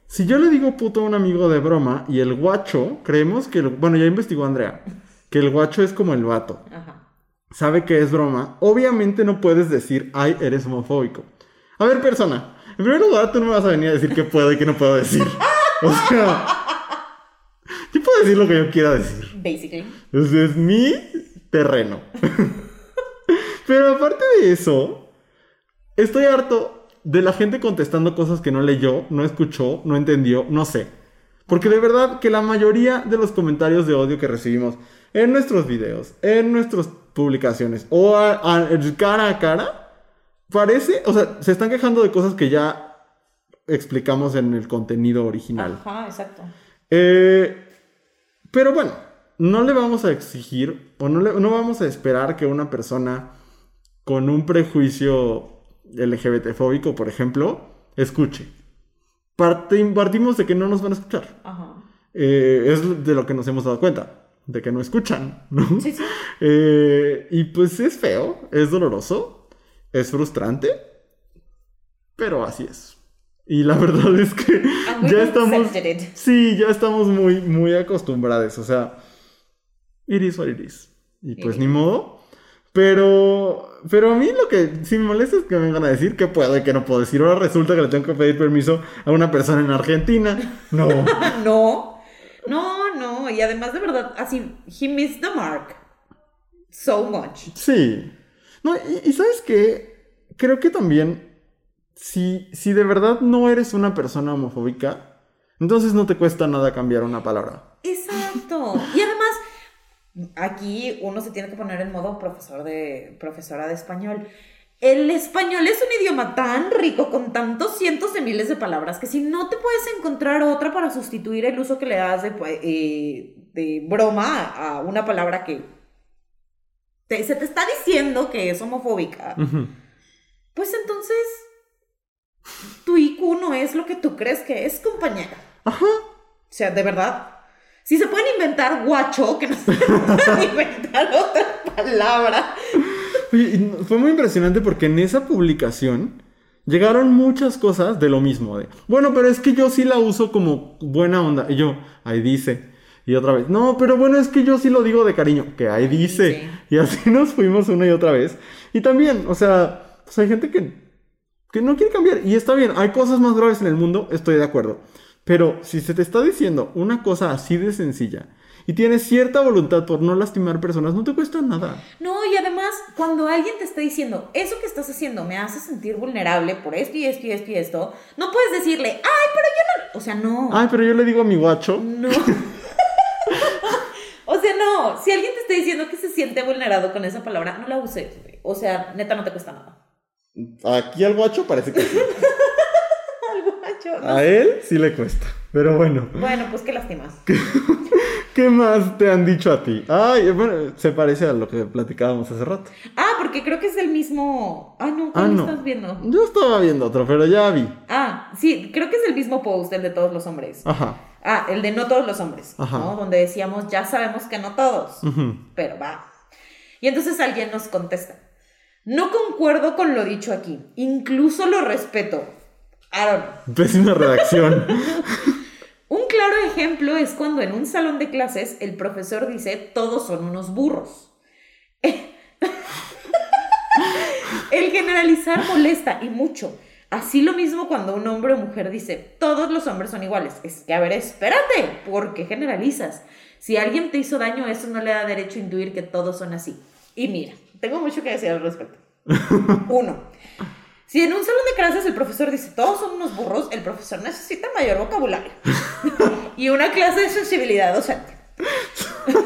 si yo le digo puto a un amigo de broma y el guacho, creemos que, el, bueno, ya investigó Andrea, que el guacho es como el vato, Ajá. sabe que es broma, obviamente no puedes decir, ay, eres homofóbico. A ver, persona, en primer lugar, tú no me vas a venir a decir qué puedo y qué no puedo decir. O sea, yo puedo decir lo que yo quiera decir. Basically. Es mi terreno. Pero aparte de eso, estoy harto de la gente contestando cosas que no leyó, no escuchó, no entendió, no sé. Porque de verdad que la mayoría de los comentarios de odio que recibimos en nuestros videos, en nuestras publicaciones o a- a- cara a cara, parece, o sea, se están quejando de cosas que ya explicamos en el contenido original. Ajá, exacto. Eh, pero bueno, no le vamos a exigir o no, le- no vamos a esperar que una persona con un prejuicio LGBT-fóbico, por ejemplo, escuche. Partim- partimos de que no nos van a escuchar. Ajá. Eh, es de lo que nos hemos dado cuenta, de que no escuchan, ¿no? Sí, sí. Eh, y pues es feo, es doloroso, es frustrante, pero así es. Y la verdad es que ya estamos... Sí, ya estamos muy, muy acostumbrados. O sea, it is what it is. Y pues ni modo. Pero, pero a mí lo que sí me molesta es que me vengan a decir que puedo y que no puedo decir. Ahora resulta que le tengo que pedir permiso a una persona en Argentina. No. No, no, no. Y además, de verdad, así, he missed the mark. So much. Sí. No, y, y ¿sabes qué? Creo que también, si, si de verdad no eres una persona homofóbica, entonces no te cuesta nada cambiar una palabra. Exacto. Y además, aquí uno se tiene que poner en modo profesor de, profesora de español. El español es un idioma tan rico con tantos cientos de miles de palabras que si no te puedes encontrar otra para sustituir el uso que le das de, eh, de broma a una palabra que te- se te está diciendo que es homofóbica, pues entonces tu IQ no es lo que tú crees que es, compañera. Ajá. O sea, de verdad. Si se pueden inventar guacho, que no se pueden inventar otra palabra. Oye, fue muy impresionante porque en esa publicación llegaron muchas cosas de lo mismo. De, bueno, pero es que yo sí la uso como buena onda. Y yo, ahí dice. Y otra vez, no, pero bueno, es que yo sí lo digo de cariño, que ahí dice. dice. Y así nos fuimos una y otra vez. Y también, o sea, pues hay gente que, que no quiere cambiar. Y está bien, hay cosas más graves en el mundo, estoy de acuerdo. Pero si se te está diciendo una cosa así de sencilla y tienes cierta voluntad por no lastimar personas, no te cuesta nada. No, y además, cuando alguien te está diciendo, eso que estás haciendo me hace sentir vulnerable por esto y esto y esto y esto, no puedes decirle, ay, pero yo no. O sea, no. Ay, pero yo le digo a mi guacho. No. o sea, no. Si alguien te está diciendo que se siente vulnerado con esa palabra, no la uses. O sea, neta, no te cuesta nada. Aquí al guacho parece que sí. No A él sí le cuesta. Pero bueno. Bueno, pues qué lástimas. ¿Qué ¿Qué más te han dicho a ti? Ay, bueno, se parece a lo que platicábamos hace rato. Ah, porque creo que es el mismo. Ah, no, Ah, ¿cuál no. estás viendo? Yo estaba viendo otro, pero ya vi. Ah, sí, creo que es el mismo post, el de todos los hombres. Ajá. Ah, el de no todos los hombres, Ajá. ¿no? Donde decíamos, ya sabemos que no todos, pero va. Y entonces alguien nos contesta, no concuerdo con lo dicho aquí, incluso lo respeto. Know. Pésima redacción. Un claro ejemplo es cuando en un salón de clases el profesor dice, todos son unos burros. el generalizar molesta y mucho. Así lo mismo cuando un hombre o mujer dice, todos los hombres son iguales. Es que, a ver, espérate, ¿por qué generalizas? Si alguien te hizo daño, eso no le da derecho a intuir que todos son así. Y mira, tengo mucho que decir al respecto. Uno, si en un salón de clases el profesor dice, todos son unos burros, el profesor necesita mayor vocabulario. y una clase de sensibilidad docente.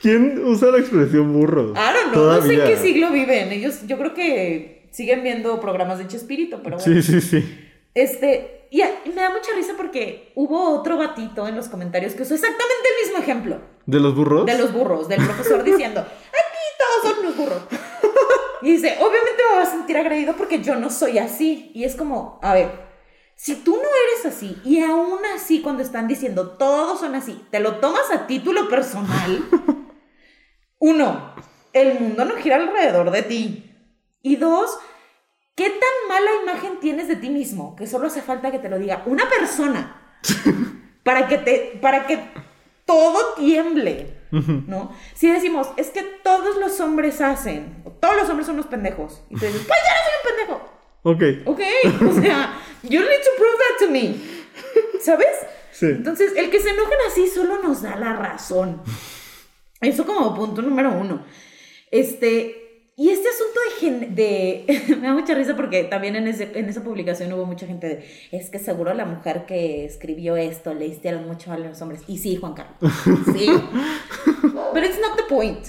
¿Quién usa la expresión burro? I don't know, no sé en qué siglo viven. Ellos, yo creo que siguen viendo programas de Chespirito, pero bueno. Sí, sí, sí. Este, y, a- y me da mucha risa porque hubo otro batito en los comentarios que usó exactamente el mismo ejemplo ¿De los burros? de los burros, del profesor diciendo, aquí todos son unos burros. Y dice, obviamente me voy a sentir agredido porque yo no soy así. Y es como, a ver, si tú no eres así y aún así cuando están diciendo todos son así, te lo tomas a título personal, uno, el mundo no gira alrededor de ti. Y dos, ¿qué tan mala imagen tienes de ti mismo? Que solo hace falta que te lo diga una persona para que te, para que todo tiemble, ¿no? Si decimos, es que todos los hombres hacen, todos los hombres son unos pendejos, y tú dices, pues ya no soy un pendejo. Ok. Ok, o sea, you need to prove that to me. ¿Sabes? Sí. Entonces, el que se enojen así solo nos da la razón. Eso como punto número uno. Este, y este asunto de... me da mucha risa porque también en, ese- en esa publicación hubo mucha gente de, es que seguro la mujer que escribió esto le hicieron mucho a los hombres. Y sí, Juan Carlos. Sí. Pero it's not the point.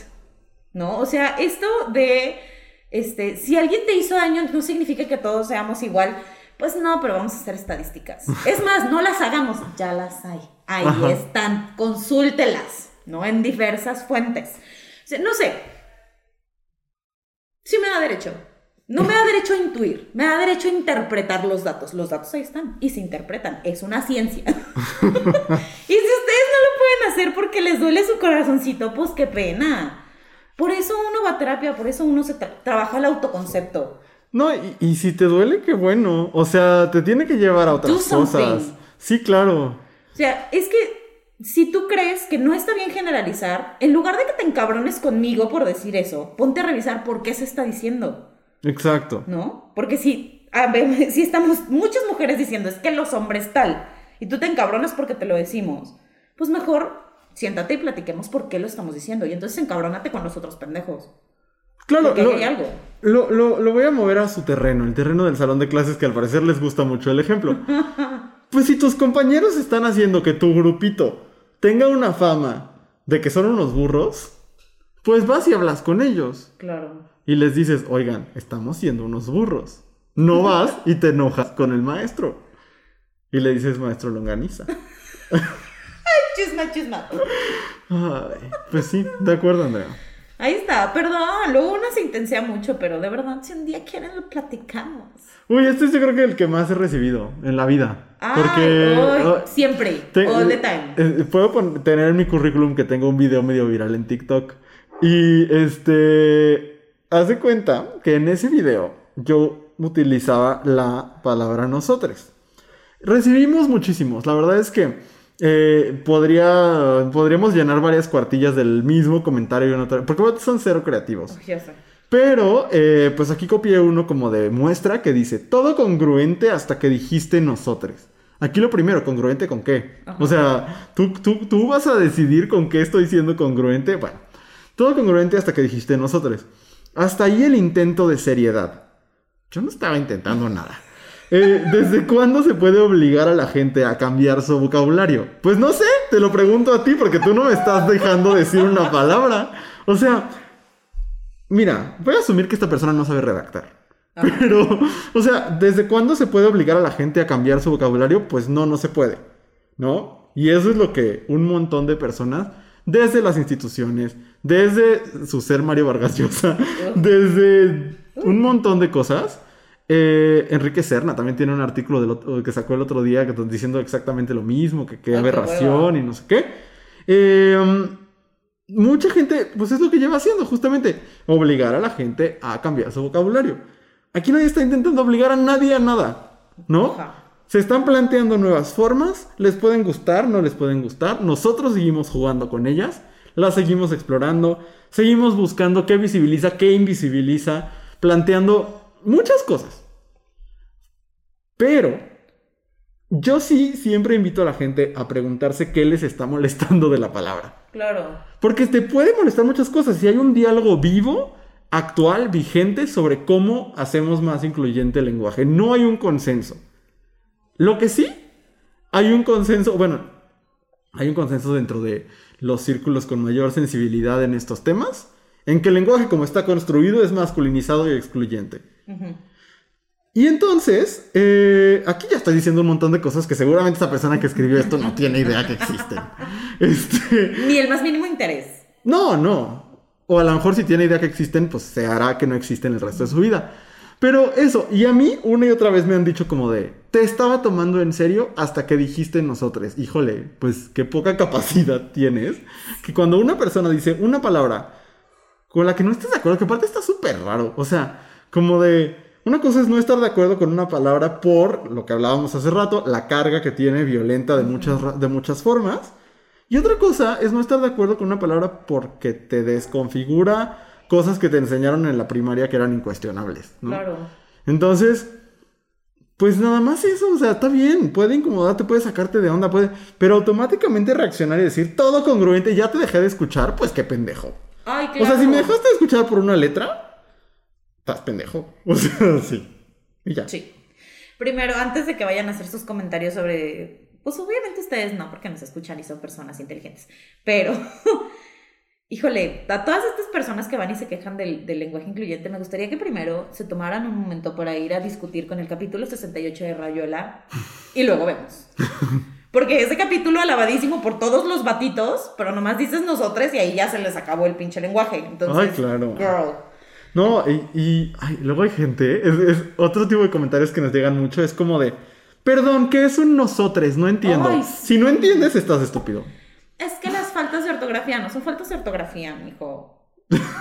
¿No? O sea, esto de, este, si alguien te hizo daño no significa que todos seamos igual. Pues no, pero vamos a hacer estadísticas. Es más, no las hagamos, ya las hay. Ahí Ajá. están, consúltelas, ¿no? En diversas fuentes. O sea, no sé. Sí me da derecho. No me da derecho a intuir, me da derecho a interpretar los datos. Los datos ahí están y se interpretan. Es una ciencia. y si ustedes no lo pueden hacer porque les duele su corazoncito, pues qué pena. Por eso uno va a terapia, por eso uno se tra- trabaja el autoconcepto. No, y, y si te duele, qué bueno. O sea, te tiene que llevar a otras cosas. Sí, claro. O sea, es que si tú crees que no está bien generalizar, en lugar de que te encabrones conmigo por decir eso, ponte a revisar por qué se está diciendo, Exacto. ¿no? Porque si, a ver, si estamos muchas mujeres diciendo es que los hombres tal, y tú te encabronas porque te lo decimos, pues mejor siéntate y platiquemos por qué lo estamos diciendo. Y entonces encabrónate con los otros pendejos. Claro, lo, hay algo. lo, lo- lo voy a mover a su terreno, el terreno del salón de clases que al parecer les gusta mucho el ejemplo. Pues si tus compañeros están haciendo que tu grupito tenga una fama de que son unos burros, pues vas y hablas con ellos Claro. y les dices, oigan, estamos siendo unos burros. No vas y te enojas con el maestro. Y le dices, maestro longaniza. Chisma, chisma. Ay, pues sí, de acuerdo, Andrea. Ahí está, perdón. Luego uno se intensea mucho, pero de verdad, si un día quieren, lo platicamos. Uy, este es yo creo que el que más he recibido en la vida. Ay, Porque... siempre, te- all the time. eh, puedo pon- tener en mi currículum que tengo un video medio viral en TikTok. Y este... Haz de cuenta que en ese video yo utilizaba la palabra nosotros. Recibimos muchísimos. La verdad es que eh, podría, podríamos llenar varias cuartillas del mismo comentario otra. Porque son cero creativos. Uy, ya sé. Pero, eh, pues aquí copié uno como de muestra que dice, todo congruente hasta que dijiste nosotros. Aquí lo primero, congruente con qué. Ajá. O sea, ¿tú, tú, tú vas a decidir con qué estoy siendo congruente. Bueno, todo congruente hasta que dijiste nosotros. Hasta ahí el intento de seriedad. Yo no estaba intentando nada. Eh, ¿Desde cuándo se puede obligar a la gente a cambiar su vocabulario? Pues no sé, te lo pregunto a ti porque tú no me estás dejando decir una palabra. O sea, mira, voy a asumir que esta persona no sabe redactar. Ajá. Pero, o sea, ¿desde cuándo se puede obligar a la gente a cambiar su vocabulario? Pues no, no se puede. ¿No? Y eso es lo que un montón de personas, desde las instituciones, desde su ser Mario Vargas Llosa, desde un montón de cosas. Eh, Enrique Serna también tiene un artículo del otro- que sacó el otro día que- diciendo exactamente lo mismo, que qué Ay, qué aberración y no sé qué. Eh, mucha gente, pues es lo que lleva haciendo, justamente, obligar a la gente a cambiar su vocabulario. Aquí nadie está intentando obligar a nadie a nada, ¿no? Se están planteando nuevas formas, les pueden gustar, no les pueden gustar, nosotros seguimos jugando con ellas, las seguimos explorando, seguimos buscando qué visibiliza, qué invisibiliza, planteando muchas cosas. Pero yo sí siempre invito a la gente a preguntarse qué les está molestando de la palabra. Claro. Porque te puede molestar muchas cosas. Si hay un diálogo vivo, actual, vigente sobre cómo hacemos más incluyente el lenguaje. No hay un consenso. Lo que sí, hay un consenso, bueno, hay un consenso dentro de los círculos con mayor sensibilidad en estos temas, en que el lenguaje como está construido es masculinizado y excluyente. Y entonces, eh, aquí ya estoy diciendo un montón de cosas que seguramente esa persona que escribió esto no tiene idea que existen. Este, Ni el más mínimo interés. no, no. O a lo mejor si tiene idea que existen, pues se hará que no existen el resto de su vida. Pero eso, y a mí una y otra vez me han dicho como de, te estaba tomando en serio hasta que dijiste nosotros. Híjole, pues qué poca capacidad tienes. Que cuando una persona dice una palabra con la que no estés de acuerdo, que aparte está súper raro. O sea, como de, una cosa es no estar de acuerdo con una palabra por lo que hablábamos hace rato, la carga que tiene violenta de muchas, de muchas formas. Y otra cosa es no estar de acuerdo con una palabra porque te desconfigura cosas que te enseñaron en la primaria que eran incuestionables. ¿no? Claro. Entonces, pues nada más eso, o sea, está bien, puede incomodarte, puede sacarte de onda, puede, pero automáticamente reaccionar y decir todo congruente, ya te dejé de escuchar, pues qué pendejo. Ay, claro. O sea, si me dejaste de escuchar por una letra, estás pendejo. O sea, sí. Y ya. Sí. Primero, antes de que vayan a hacer sus comentarios sobre. Pues obviamente ustedes no, porque nos escuchan y son personas inteligentes. Pero, híjole, a todas estas personas que van y se quejan del, del lenguaje incluyente, me gustaría que primero se tomaran un momento para ir a discutir con el capítulo 68 de Rayuela y luego vemos. Porque ese capítulo alabadísimo por todos los batitos, pero nomás dices nosotros y ahí ya se les acabó el pinche lenguaje. Entonces, Ay, claro. girl. No, y, y, ay, luego hay gente, es, es otro tipo de comentarios que nos llegan mucho, es como de, perdón, ¿qué es un nosotres? No entiendo. Ay, Si no entiendes, estás estúpido. Es que las faltas de ortografía no son faltas de ortografía, mijo.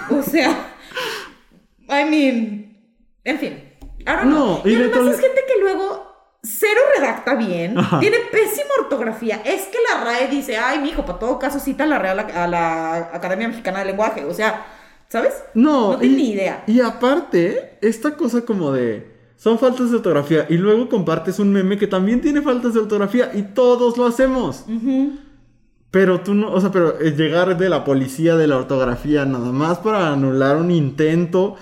O sea, I mean, en fin. Ahora no. Y, y de además es gente que luego cero redacta bien, Ajá. tiene pésima ortografía. Es que la RAE dice, ay, mijo, para todo caso cita a la Real a la Academia Mexicana de Lenguaje. O sea, ¿sabes? No, No tiene y- ni idea. Y aparte, esta cosa como de, son faltas de ortografía, y luego compartes un meme que también tiene faltas de ortografía, y todos lo hacemos. Pero tú no, o sea, pero eh, llegar de la policía de la ortografía nada más para anular un intento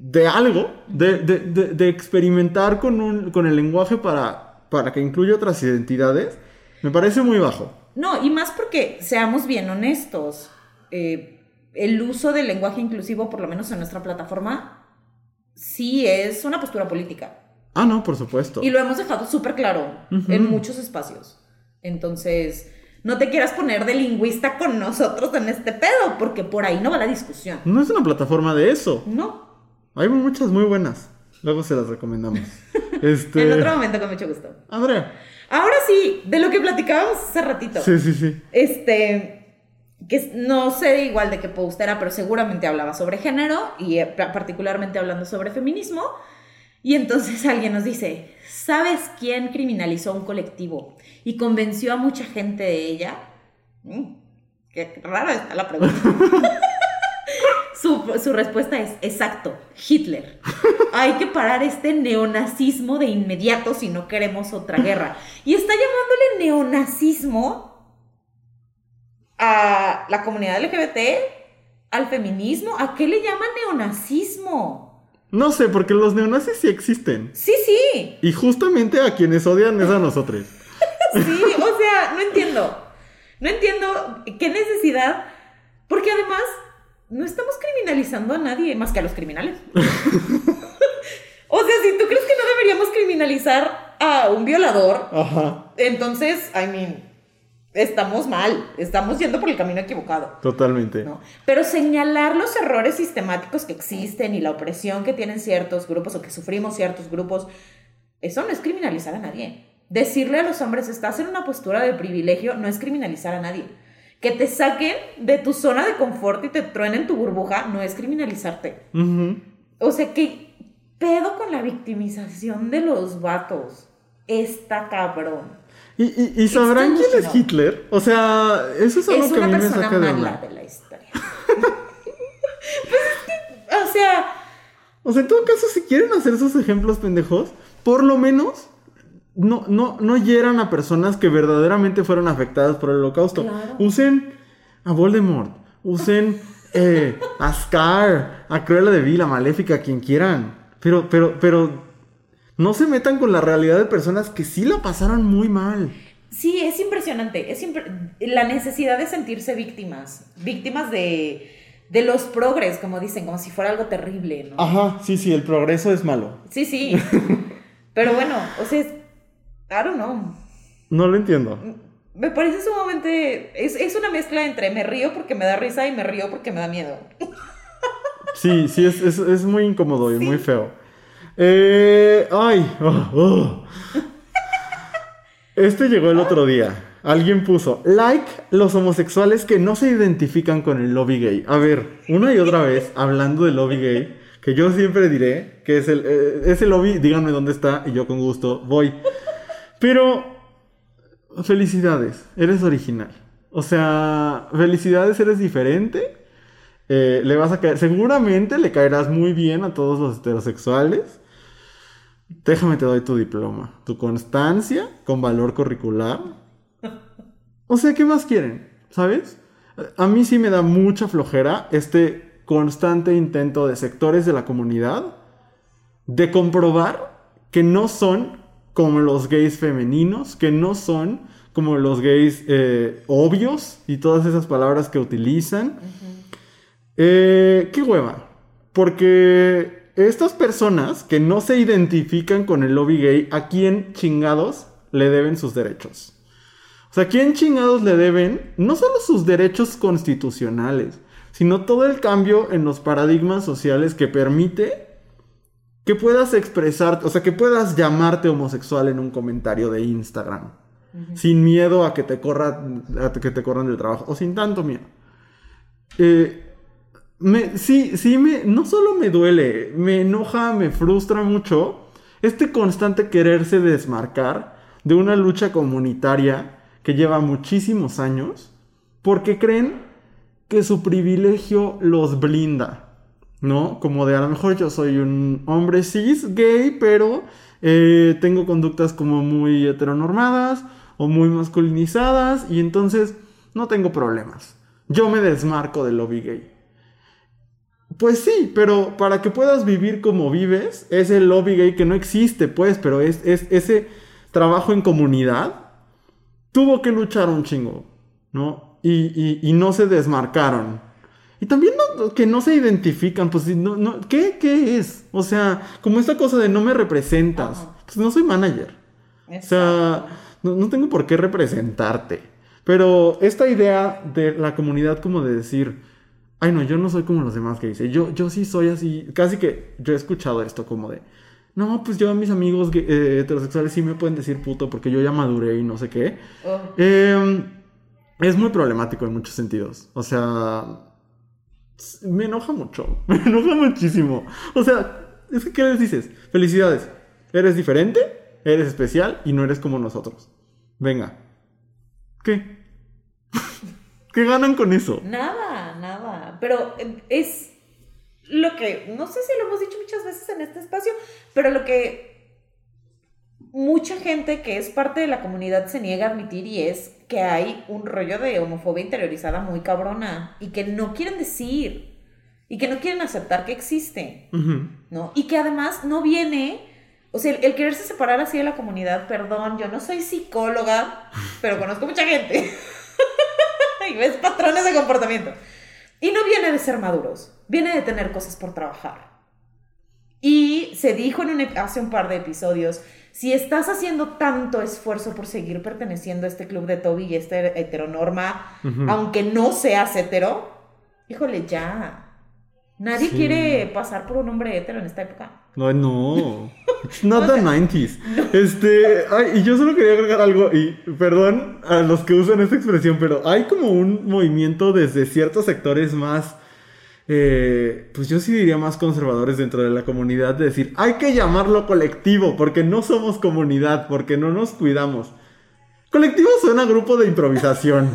de algo, de, de- de- de experimentar con, un, con el lenguaje para, para que incluya otras identidades, me parece muy bajo. No, y más porque, seamos bien honestos, eh, el uso del lenguaje inclusivo, por lo menos en nuestra plataforma, sí es una postura política. Ah, no, por supuesto. Y lo hemos dejado súper claro Ujú. en muchos espacios. Entonces, no te quieras poner de lingüista con nosotros en este pedo, porque por ahí no va la discusión. No es una plataforma de eso. No. Hay muchas muy buenas. Luego se las recomendamos. Este... En otro momento con mucho gusto. Andrea. Ahora sí, de lo que platicábamos hace ratito. Sí, sí, sí. Este, que no sé igual de qué post era, pero seguramente hablaba sobre género y eh, pa- particularmente hablando sobre feminismo. Y entonces alguien nos dice, ¿sabes quién criminalizó a un colectivo y convenció a mucha gente de ella? Mm, qué rara está la pregunta. Su, su respuesta es, exacto, Hitler. Hay que parar este neonazismo de inmediato si no queremos otra guerra. Y está llamándole neonazismo a la comunidad LGBT, al feminismo. ¿A qué le llaman neonazismo? No sé, porque los neonazis sí existen. Sí, sí, Y justamente a quienes odian es a nosotros. sí, o sea, no entiendo. No entiendo qué necesidad, porque además no estamos criminalizando a nadie más que a los criminales. o sea, si tú crees que no deberíamos criminalizar a un violador, Ajá. entonces, I mean, estamos mal, estamos yendo por el camino equivocado. Totalmente. ¿no? Pero señalar los errores sistemáticos que existen y la opresión que tienen ciertos grupos o que sufrimos ciertos grupos, eso no es criminalizar a nadie. Decirle a los hombres, estás en una postura de privilegio, no es criminalizar a nadie. Que te saquen de tu zona de confort y te truenen tu burbuja, no es criminalizarte. O sea, ¿qué pedo con la victimización de los vatos? Está cabrón. ¿Y, y, y sabrán quién es. Hitler? O sea, eso es algo Es que a mí me saca de onda. de la historia. pues o sea, O sea, en todo caso, si quieren hacer esos ejemplos pendejos, por lo menos no, no, no hieran a personas que verdaderamente fueron afectadas por el holocausto. Claro. Usen a Voldemort, usen eh, a Scar, a Cruella de Vil, a Maléfica, a quien quieran. Pero, pero, pero no se metan con la realidad de personas que sí la pasaron muy mal. sí, es impresionante. Es impre- la necesidad de sentirse víctimas. Víctimas de, de los progres, como dicen, como si fuera algo terrible, ¿no? Ajá, sí, sí, el progreso es malo. Sí, sí. Pero bueno, o sea, I don't know. No lo entiendo. Me parece sumamente. Es, es una mezcla entre me río porque me da risa y me río porque me da miedo. Sí, sí, es, es, es muy incómodo y muy feo. Eh, ay, oh, oh. Este llegó el otro día. Alguien puso, like los homosexuales que no se identifican con el lobby gay. A ver, una y otra vez, hablando del lobby gay, que yo siempre diré que es el, eh, ese lobby, díganme dónde está y yo con gusto voy. Pero, felicidades, eres original. O sea, felicidades, eres diferente. Eh, le vas a caer, seguramente le caerás muy bien a todos los heterosexuales. Déjame te doy tu diploma, tu constancia con valor curricular. O sea, ¿qué más quieren? ¿Sabes? A mí sí me da mucha flojera este constante intento de sectores de la comunidad de comprobar que no son como los gays femeninos, que no son como los gays eh, obvios y todas esas palabras que utilizan. Eh, qué hueva. Porque estas personas que no se identifican con el lobby gay, ¿a quién chingados le deben sus derechos? O sea, ¿a quién chingados le deben no solo sus derechos constitucionales, sino todo el cambio en los paradigmas sociales que permite que puedas expresar, o sea, que puedas llamarte homosexual en un comentario de Instagram, sin miedo a que te corra, a que te corran del trabajo, o sin tanto miedo. Eh, me, sí, sí me, no solo me duele, me enoja, me frustra mucho este constante quererse desmarcar de una lucha comunitaria que lleva muchísimos años, porque creen que su privilegio los blinda. ¿no? Como de a lo mejor yo soy un hombre cis, gay, pero eh, tengo conductas como muy heteronormadas o muy masculinizadas y entonces no tengo problemas. Yo me desmarco del lobby gay. Pues sí, pero para que puedas vivir como vives, es el lobby gay que no existe, pues, pero es, es ese trabajo en comunidad tuvo que luchar un chingo, ¿no? Y, y- y no se desmarcaron. Y también no- que no se identifican, pues no, no, ¿qué, ¿qué es? O sea, como esta cosa de no me representas. Ajá. Pues no soy manager. O sea, no, no tengo por qué representarte. Pero esta idea de la comunidad como de decir, ay no, yo no soy como los demás que dice, yo, yo sí soy así, casi que yo he escuchado esto como de, no, pues yo a mis amigos eh, heterosexuales sí me pueden decir puto porque yo ya maduré y no sé qué. Oh, Eh, es muy problemático en muchos sentidos. O sea, me enoja mucho. Me enoja muchísimo. O sea, es que, ¿qué les dices? Felicidades. Eres diferente, eres especial y no eres como nosotros. Venga. ¿Qué? ¿Qué ganan con eso? Nada, nada. Pero eh, es lo que, no sé si lo hemos dicho muchas veces en este espacio, pero lo que mucha gente que es parte de la comunidad se niega a admitir y es que hay un rollo de homofobia interiorizada muy cabrona y que no quieren decir y que no quieren aceptar que existe, Ujú. ¿no? Y que además no viene, o sea, el, el quererse separar así de la comunidad, perdón, yo no soy psicóloga, pero conozco mucha gente y ves patrones de comportamiento. Y no viene de ser maduros, viene de tener cosas por trabajar. Y se dijo en un, hace un par de episodios Si estás haciendo tanto esfuerzo por seguir perteneciendo a este club de Toby y esta heteronorma, aunque no seas hetero, híjole, ya. Nadie Sí. quiere pasar por un hombre hetero en esta época. No, no. It's not the 90s. Este, ay, y yo solo quería agregar algo, y perdón a los que usan esta expresión, pero hay como un movimiento desde ciertos sectores más, eh, pues yo sí diría más conservadores dentro de la comunidad, de decir, hay que llamarlo colectivo, porque no somos comunidad, porque no nos cuidamos. Colectivo suena a grupo de improvisación.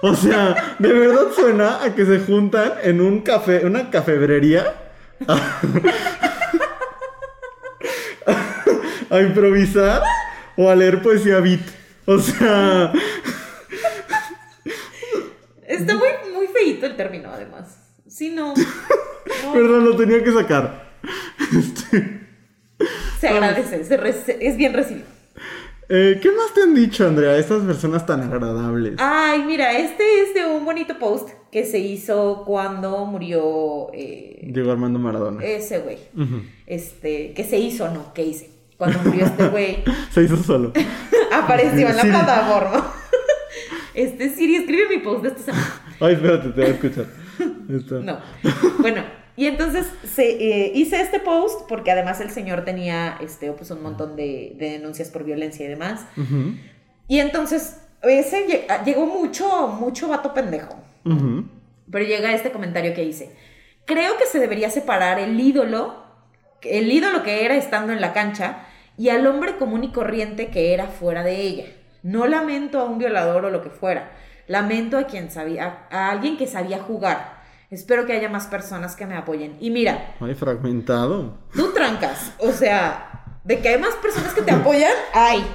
O sea, de verdad suena a que se juntan en un café, una cafebrería a improvisar o a leer poesía beat. O sea, Está muy, muy feíto el término, además. Sí, no. no, perdón, lo tenía que sacar. Este, se agradece, se es bien recibido. eh, ¿Qué más te han dicho, Andrea? Estas personas tan agradables. Ay, mira, este es de un bonito post que se hizo cuando murió eh, Diego Armando Maradona. ese güey. Ujú. Este, que se hizo, no, que hice. Cuando murió este güey, Se hizo solo. apareció en la Siri. plataforma. Este, Siri, escribe mi post de semana. Ay, espérate, te voy a escuchar. Está. No. Bueno, y entonces se, eh, hice este post porque además el señor tenía este, pues, un montón de, de denuncias por violencia y demás. Ujú, Y entonces ese lle- ah, llegó mucho, mucho vato pendejo. ujú. Pero llega este comentario que hice. Creo que se debería separar el ídolo, el ídolo que era estando en la cancha, y al hombre común y corriente que era fuera de ella. No lamento a un violador o lo que fuera. Lamento a quien sabía, a alguien que sabía jugar. Espero que haya más personas que me apoyen. Y mira, Ay, fragmentado. tú trancas. O sea, de que hay más personas que te apoyan, hay.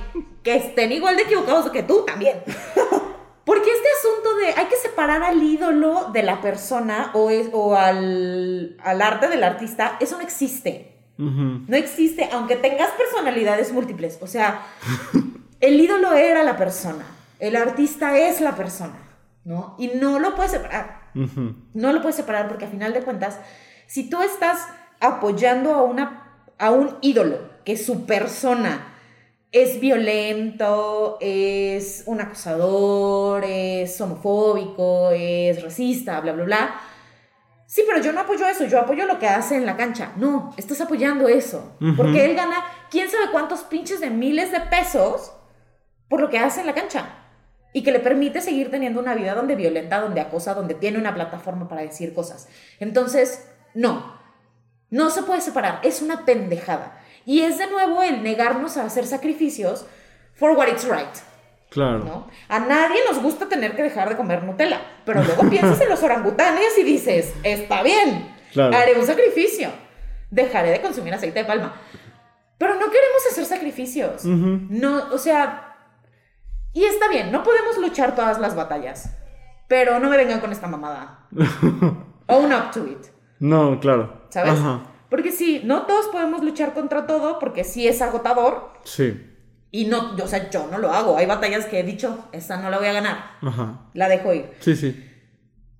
Que estén igual de equivocados que tú también. Porque este asunto de hay que separar al ídolo de la persona o, es- o al, al arte del artista, eso no existe. No existe, aunque tengas personalidades múltiples. O sea, el ídolo era la persona, el artista es la persona, ¿no? Y no lo puedes separar. No lo puedes separar porque a final de cuentas, si tú estás apoyando a, una, a un ídolo que su persona es violento, es un acosador, es homofóbico, es racista, bla, bla, bla. Sí, pero yo no apoyo eso, yo apoyo lo que hace en la cancha. No, estás apoyando eso. Porque él gana quién sabe cuántos pinches de miles de pesos por lo que hace en la cancha. Y que le permite seguir teniendo una vida donde violenta, donde acosa, donde tiene una plataforma para decir cosas. Entonces, no. No se puede separar. Es una pendejada. Y es de nuevo el negarnos a hacer sacrificios for what it's right. Claro. ¿no? A nadie nos gusta tener que dejar de comer Nutella, pero luego piensas en los orangutanes y dices, está bien, Claro. haré un sacrificio, dejaré de consumir aceite de palma. Pero no queremos hacer sacrificios. No, o sea, y está bien, no podemos luchar todas las batallas, pero no me vengan con esta mamada. Own up to it, No, claro. ¿sabes? Ajá. Porque sí, no todos podemos luchar contra todo, porque sí es agotador, Sí. Y no, o sea, yo no lo hago. Hay batallas que he dicho, esta no la voy a ganar, Ajá. la dejo ir. Sí, sí.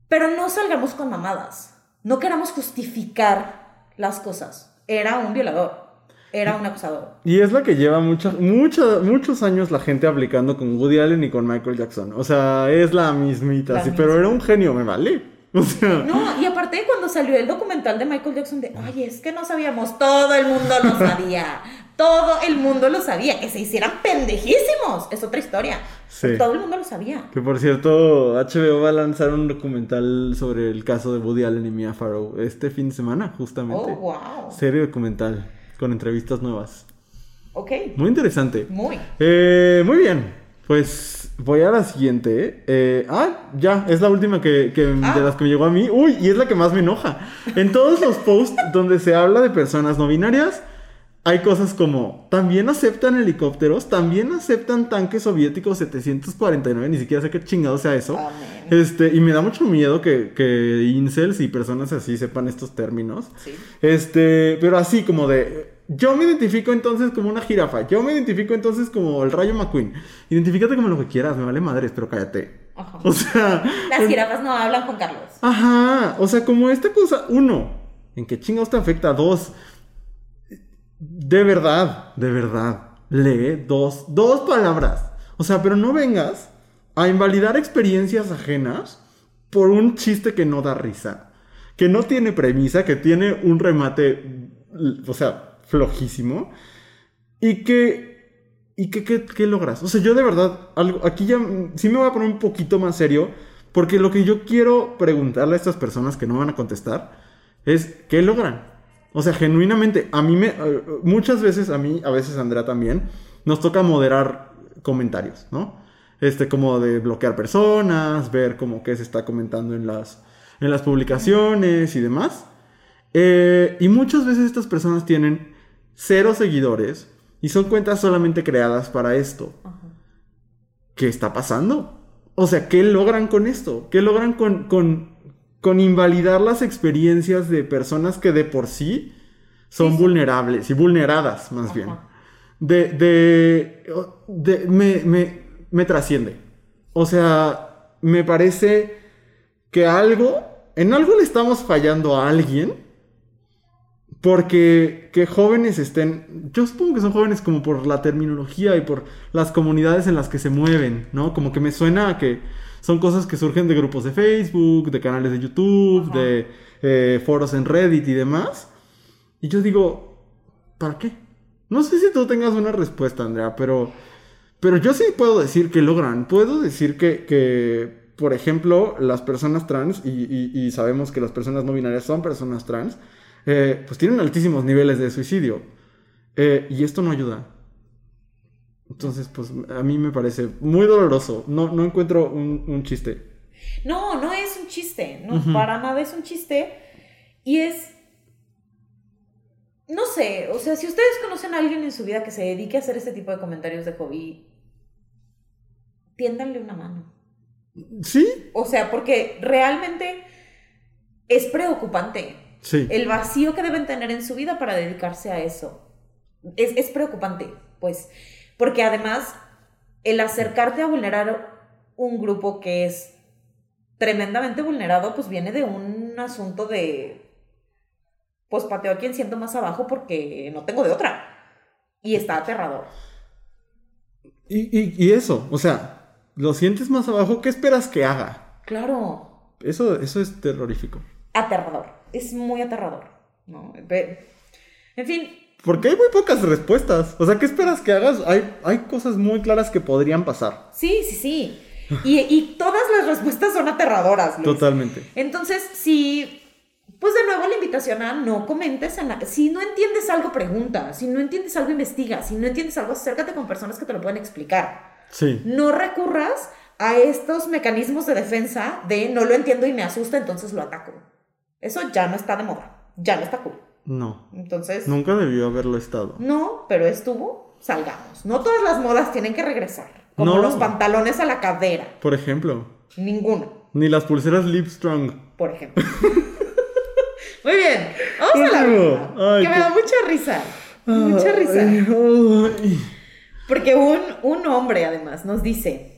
Pero no salgamos con mamadas. No queramos justificar las cosas. Era un violador. Era un acusador. Y es la que lleva mucha- muchos años la gente aplicando con Woody Allen y con Michael Jackson. O sea, es la mismita, La sí, misma. pero era un genio, me vale. O sea, No, y aparte cuando salió el documental de Michael Jackson de, ay, es que no sabíamos, todo el mundo lo sabía. Todo el mundo lo sabía. Que se hicieran pendejísimos. Es otra historia. Sí. Todo el mundo lo sabía. que por cierto, HBO va a lanzar un documental sobre el caso de Woody Allen y Mia Farrow este fin de semana, justamente. Oh, wow. Serie documental con entrevistas nuevas. Ok. Muy interesante. Muy. Eh, muy bien. Pues voy a la siguiente. Eh, ah, ya, es la última que, que- Ah. de las que me llegó a mí. Uy, y es la que más me enoja. En todos los posts donde se habla de personas no binarias, hay cosas como, también aceptan helicópteros, también aceptan tanques soviéticos 749, ni siquiera sé qué chingado sea eso. Amén. Este, y me da mucho miedo que, que incels y personas así sepan estos términos. Sí. Este, pero así como de. Yo me identifico entonces como una jirafa. Yo me identifico entonces como el Rayo McQueen. Identifícate como lo que quieras, me vale madres, pero cállate. Ajá. O sea. Las jirafas no hablan con Carlos. Ajá. O sea, como esta cosa. Uno, ¿en qué chingados te afecta? Dos, de verdad, de verdad. lee dos, dos palabras. O sea, pero no vengas a invalidar experiencias ajenas por un chiste que no da risa, que no tiene premisa, que tiene un remate, o sea, flojísimo, y que... ¿Y qué, qué, qué logras? O sea, yo de verdad, algo, aquí ya sí me voy a poner un poquito más serio, porque lo que yo quiero preguntarle a estas personas que no van a contestar es, ¿qué logran? O sea, genuinamente, a mí me, muchas veces, a mí, a veces a Andrea también, nos toca moderar comentarios, ¿no? Este, como de bloquear personas, ver como qué se está comentando en las, en las publicaciones y demás. Eh, y muchas veces estas personas tienen cero seguidores y son cuentas solamente creadas para esto. ¿Qué está pasando? O sea, ¿qué logran con esto? ¿Qué logran con, con, con invalidar las experiencias de personas que de por sí son Sí, sí. vulnerables y vulneradas, más Ajá. bien? De, de, de- me, me, me trasciende. O sea, me parece que algo, en algo le estamos fallando a alguien. Porque que jóvenes estén, yo supongo que son jóvenes como por la terminología y por las comunidades en las que se mueven, ¿no? Como que me suena a que son cosas que surgen de grupos de Facebook, de canales de YouTube, Ajá. de eh, foros en Reddit y demás. Y yo digo, ¿para qué? No sé si tú tengas una respuesta, Andrea, pero, pero yo sí puedo decir que logran. Puedo decir que, que por ejemplo, las personas trans, y, y- y sabemos que las personas no binarias son personas trans, eh, pues tienen altísimos niveles de suicidio. Eh, y esto no ayuda. Entonces, pues a mí me parece muy doloroso. No, no encuentro un, un chiste. No, no es un chiste, no, para nada es un chiste. Y es, no sé, o sea, si ustedes conocen a alguien en su vida que se dedique a hacer este tipo de comentarios de hobby, tiéndanle una mano. ¿Sí? O sea, porque realmente es preocupante Sí. el vacío que deben tener en su vida para dedicarse a eso. Es, es preocupante, pues, porque además el acercarte a vulnerar un grupo que es tremendamente vulnerado, pues viene de un asunto de, pues pateo a quien siento más abajo porque no tengo de otra. Y está aterrador. Y, y- y eso, o sea, lo sientes más abajo, ¿qué esperas que haga? Claro, Eso, eso es terrorífico. aterrador. Es muy aterrador. ¿no? En fin, Porque hay muy pocas respuestas. O sea, ¿qué esperas que hagas? Hay, hay cosas muy claras que podrían pasar. Sí, sí, sí. Y, y todas las respuestas son aterradoras. Luis. Totalmente. Entonces, si, pues de nuevo la invitación a no comentes en la... Si no entiendes algo, pregunta. Si no entiendes algo, investiga. Si no entiendes algo, acércate con personas que te lo pueden explicar. Sí. No recurras a estos mecanismos de defensa de no lo entiendo y me asusta, entonces lo ataco. Eso ya no está de moda. Ya no está cool. No. Entonces, Nunca debió haberlo estado. no, pero estuvo, salgamos. No todas las modas tienen que regresar. Como No. los pantalones a la cadera. Por ejemplo. Ninguno, Ni las pulseras Livestrong. por ejemplo. Muy bien, vamos a la que me qué- da mucha risa. Mucha Ay, risa. ay. Porque un, un hombre, además, nos dice.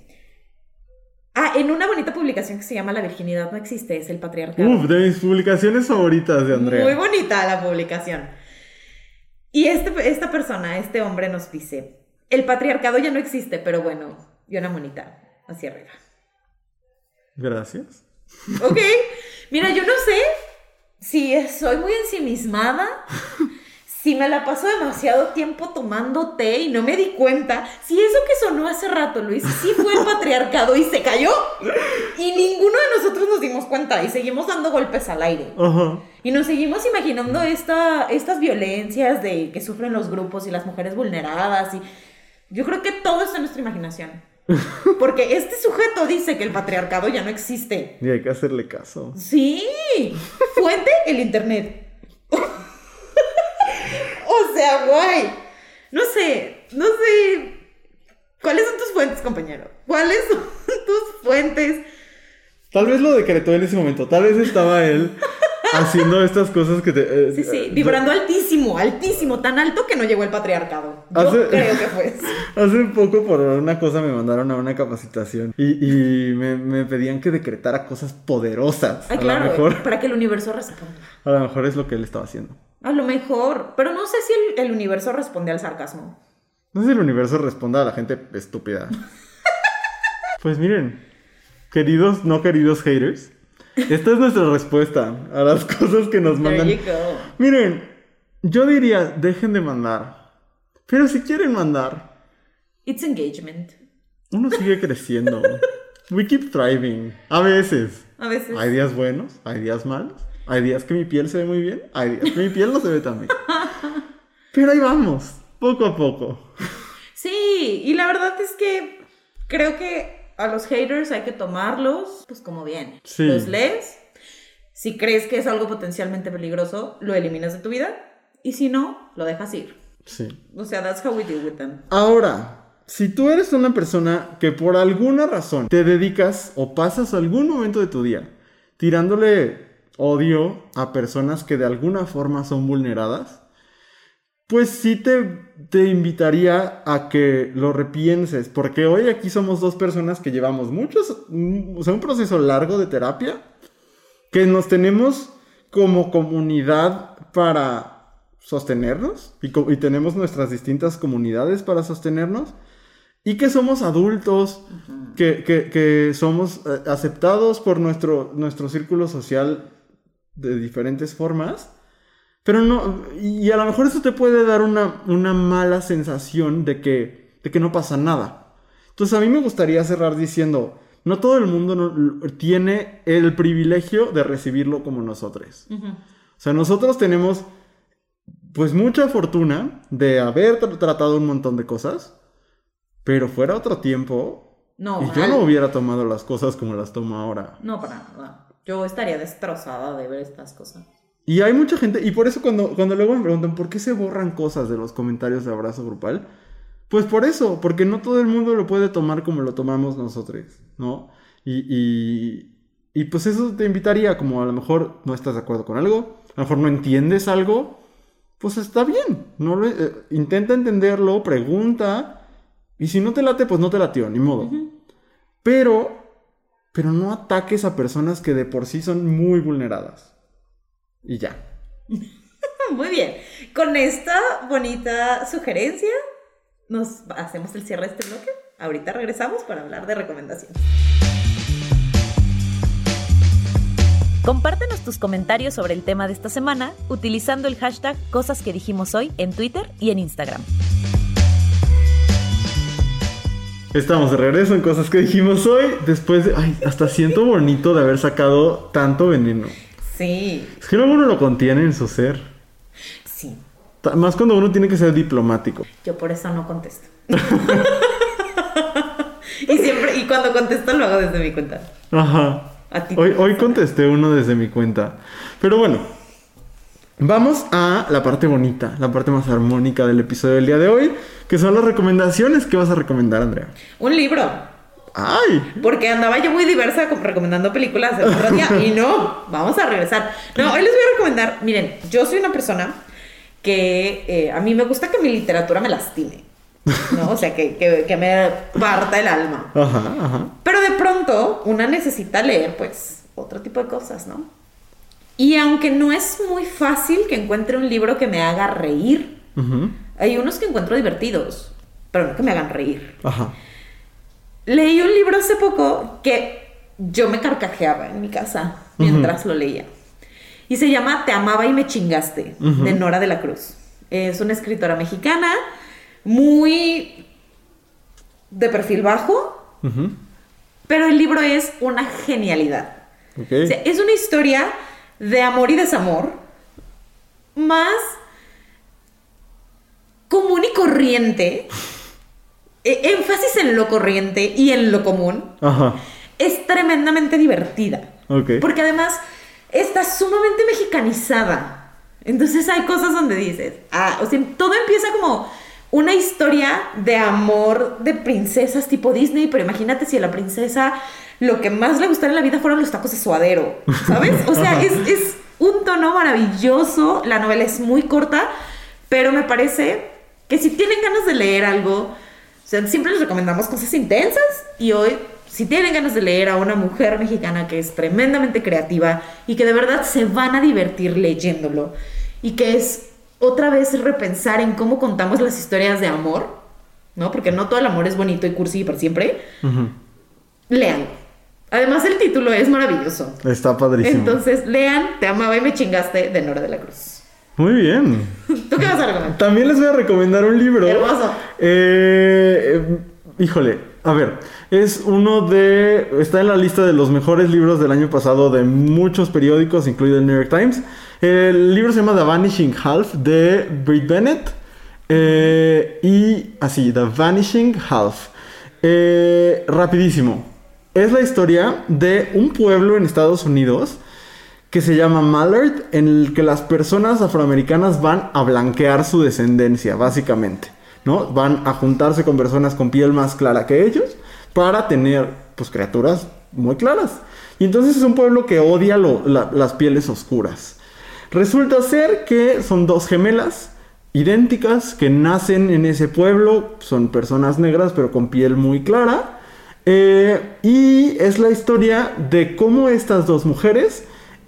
Ah, en una bonita publicación que se llama La virginidad no existe, es el patriarcado. Uf, de mis publicaciones favoritas de Andrea. Muy bonita la publicación. Y este, esta persona, este hombre nos dice, el patriarcado ya no existe, pero bueno, y una monita hacia arriba. Gracias. Ok, mira, yo no sé si soy muy ensimismada, si me la paso demasiado tiempo tomando té y no me di cuenta, si eso que sonó hace rato, Luis, sí fue el patriarcado y se cayó. Y ninguno de nosotros nos dimos cuenta y seguimos dando golpes al aire. Ajá. Y nos seguimos imaginando esta, estas violencias de que sufren los grupos y las mujeres vulneradas. Y yo creo que todo está en nuestra imaginación. Porque este sujeto dice que el patriarcado ya no existe. Y hay que hacerle caso. Sí, fuente el internet. o sea, guay. No sé, no sé. ¿Cuáles son tus fuentes, compañero? ¿Cuáles son tus fuentes? Tal vez lo decretó en ese momento. Tal vez estaba él haciendo estas cosas que te. eh, Sí, sí, eh, vibrando altísimo, altísimo, tan alto que no llegó el patriarcado. Yo Hace- creo que fue. Hace poco por una cosa me mandaron a una capacitación y, y me, me pedían que decretara cosas poderosas. Ay, a claro, lo mejor, para que el universo responda. a lo mejor es lo que él estaba haciendo. A lo mejor, pero no sé si el, el universo responde al sarcasmo. No sé si el universo responda a la gente estúpida. pues miren, queridos, no queridos haters, esta es nuestra respuesta a las cosas que nos mandan. There you go. Miren, yo diría, dejen de mandar. Pero si quieren mandar, It's engagement. uno sigue creciendo. We keep thriving. A veces. A veces. Hay días buenos, hay días malos. Hay días que mi piel se ve muy bien, hay días que mi piel no se ve tan bien. Pero ahí vamos, poco a poco. Sí, y la verdad es que creo que a los haters hay que tomarlos pues como vienen. Sí. Los lees. Si crees que es algo potencialmente peligroso, lo eliminas de tu vida. Y si no, lo dejas ir. Sí. O sea, that's how we deal with them. Ahora, si tú eres una persona que por alguna razón te dedicas o pasas algún momento de tu día tirándole odio a personas que de alguna forma son vulneradas, pues sí te, te invitaría a que lo repienses, porque hoy aquí somos dos personas que llevamos muchos, mm, o sea, un proceso largo de terapia, que nos tenemos como comunidad para sostenernos y, tenemos nuestras distintas comunidades para sostenernos y que somos adultos, que, que- que somos eh, aceptados por nuestro, nuestro círculo social de diferentes formas, pero no, y a lo mejor eso te puede dar una, una mala sensación de que, de que no pasa nada. Entonces a mí me gustaría cerrar diciendo, no todo el mundo no- tiene el privilegio de recibirlo como nosotros. O sea, nosotros tenemos pues mucha fortuna de haber tra- tratado un montón de cosas, pero fuera otro tiempo No, y yo no hubiera tomado las cosas como las tomo ahora. No, para nada. Yo estaría destrozada de ver estas cosas. Y hay mucha gente, y por eso cuando, cuando luego me preguntan por qué se borran cosas de los comentarios de abrazo grupal, pues por eso, porque no todo el mundo lo puede tomar como lo tomamos nosotros, ¿no? Y, y, y pues eso te invitaría, como a lo mejor no estás de acuerdo con algo, a lo mejor no entiendes algo, pues está bien, no lo- eh, intenta entenderlo, pregunta, y si no te late, pues no te latió, ni modo. Pero, pero no ataques a personas que de por sí son muy vulneradas. Y ya. Muy bien. Con esta bonita sugerencia, nos hacemos el cierre de este bloque. Ahorita regresamos para hablar de recomendaciones. Compártenos tus comentarios sobre el tema de esta semana utilizando el hashtag Cosas que dijimos hoy en Twitter y en Instagram. Estamos de regreso en cosas que dijimos hoy. Después de. Ay, hasta siento bonito de haber sacado tanto veneno. Sí, Es que luego uno lo contiene en su ser. sí. Más cuando uno tiene que ser diplomático. Yo por eso no contesto. y siempre, y cuando contesto lo hago desde mi cuenta. Ajá. A ti. Hoy, hoy contesté uno desde mi cuenta. Pero bueno. Vamos a la parte bonita, la parte más armónica del episodio del día de hoy, que son las recomendaciones que vas a recomendar, Andrea. Un libro. ¡Ay! Porque andaba yo muy diversa recomendando películas el otro día y no, vamos a regresar. No, hoy les voy a recomendar, miren, yo soy una persona que eh, a mí me gusta que mi literatura me lastime, ¿no? O sea, que, que, que me parta el alma. Ajá, ajá. Pero de pronto una necesita leer, pues, otro tipo de cosas, ¿no? Y aunque no es muy fácil que encuentre un libro que me haga reír, hay unos que encuentro divertidos, pero no que me hagan reír. Ajá. Leí un libro hace poco que yo me carcajeaba en mi casa mientras lo leía. Y se llama Te amaba y me chingaste, de Nora de la Cruz. Es una escritora mexicana, muy de perfil bajo, pero el libro es una genialidad. Ok. O sea, es una historia de amor y desamor, más común y corriente, énfasis en lo corriente y en lo común, Ajá. es tremendamente divertida. Porque además está sumamente mexicanizada. Entonces hay cosas donde dices, ah, o sea, todo empieza como una historia de amor de princesas tipo Disney, pero imagínate si a la princesa lo que más le gustara en la vida fueron los tacos de suadero, ¿sabes? O sea, es, es un tono maravilloso, la novela es muy corta, pero me parece que si tienen ganas de leer algo, sea, siempre les recomendamos cosas intensas y hoy, si tienen ganas de leer a una mujer mexicana que es tremendamente creativa y que de verdad se van a divertir leyéndolo y que es otra vez repensar en cómo contamos las historias de amor, ¿no? Porque no todo el amor es bonito y cursi para siempre. Ujú. Lean. Además, el título es maravilloso. Está padrísimo. Entonces, lean Te amaba y me chingaste de Nora de la Cruz. Muy bien. ¿Tú qué vas a recomendar? También les voy a recomendar un libro. Hermoso. Eh, eh, híjole, a ver, es uno de... Está en la lista de los mejores libros del año pasado de muchos periódicos, incluido el New York Times. El libro se llama The Vanishing Half de Brit Bennett. Eh, y así, The Vanishing Half. Eh, rapidísimo. Es la historia de un pueblo en Estados Unidos que se llama Mallard, en el que las personas afroamericanas van a blanquear su descendencia, básicamente, ¿no? Van a juntarse con personas con piel más clara que ellos para tener, pues, criaturas muy claras. Y entonces es un pueblo que odia lo- la- las pieles oscuras. Resulta ser que son dos gemelas idénticas que nacen en ese pueblo, son personas negras pero con piel muy clara. Eh, y es la historia de cómo estas dos mujeres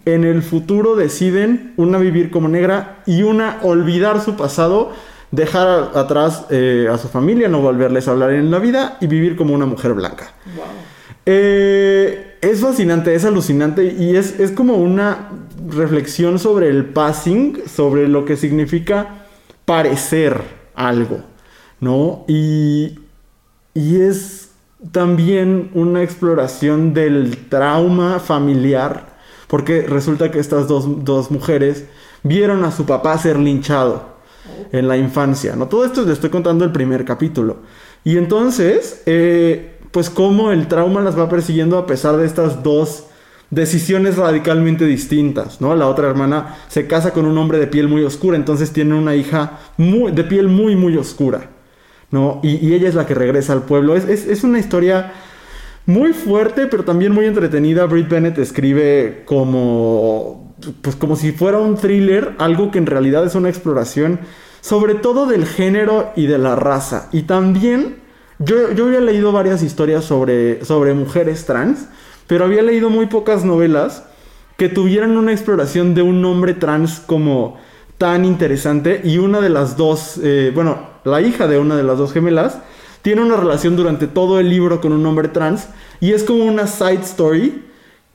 en el futuro deciden una vivir como negra y una olvidar su pasado, dejar a- atrás eh, a su familia, no volverles a hablar en la vida y vivir como una mujer blanca. Eh, es fascinante, es alucinante y es, es como una reflexión sobre el passing, sobre lo que significa parecer algo, ¿no? Y, y es también una exploración del trauma familiar, porque resulta que estas dos, dos mujeres vieron a su papá ser linchado en la infancia, ¿no? Todo esto les estoy contando el primer capítulo. Y entonces, eh, pues cómo el trauma las va persiguiendo a pesar de estas dos decisiones radicalmente distintas, ¿no? La otra hermana se casa con un hombre de piel muy oscura, entonces tiene una hija muy, de piel muy, muy oscura, ¿no? Y, y ella es la que regresa al pueblo. Es, es- es una historia muy fuerte, pero también muy entretenida. Brit Bennett escribe como, pues como si fuera un thriller, algo que en realidad es una exploración, sobre todo del género y de la raza. Y también, yo, yo había leído varias historias sobre, sobre mujeres trans, pero había leído muy pocas novelas que tuvieran una exploración de un hombre trans como tan interesante y una de las dos, eh, bueno, la hija de una de las dos gemelas, tiene una relación durante todo el libro con un hombre trans y es como una side story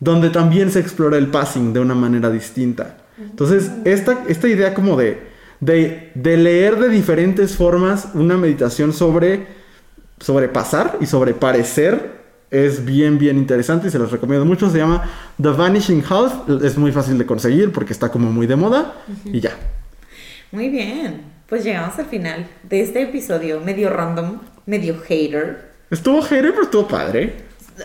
donde también se explora el passing de una manera distinta. Entonces, esta, esta idea como de, de, de leer de diferentes formas una meditación sobre, sobre pasar y sobre parecer es bien, bien interesante y se los recomiendo mucho. Se llama The Vanishing Half. Es muy fácil de conseguir porque está como muy de moda y ya. Muy bien. Pues llegamos al final de este episodio medio random, medio hater. Estuvo hater, pero estuvo padre.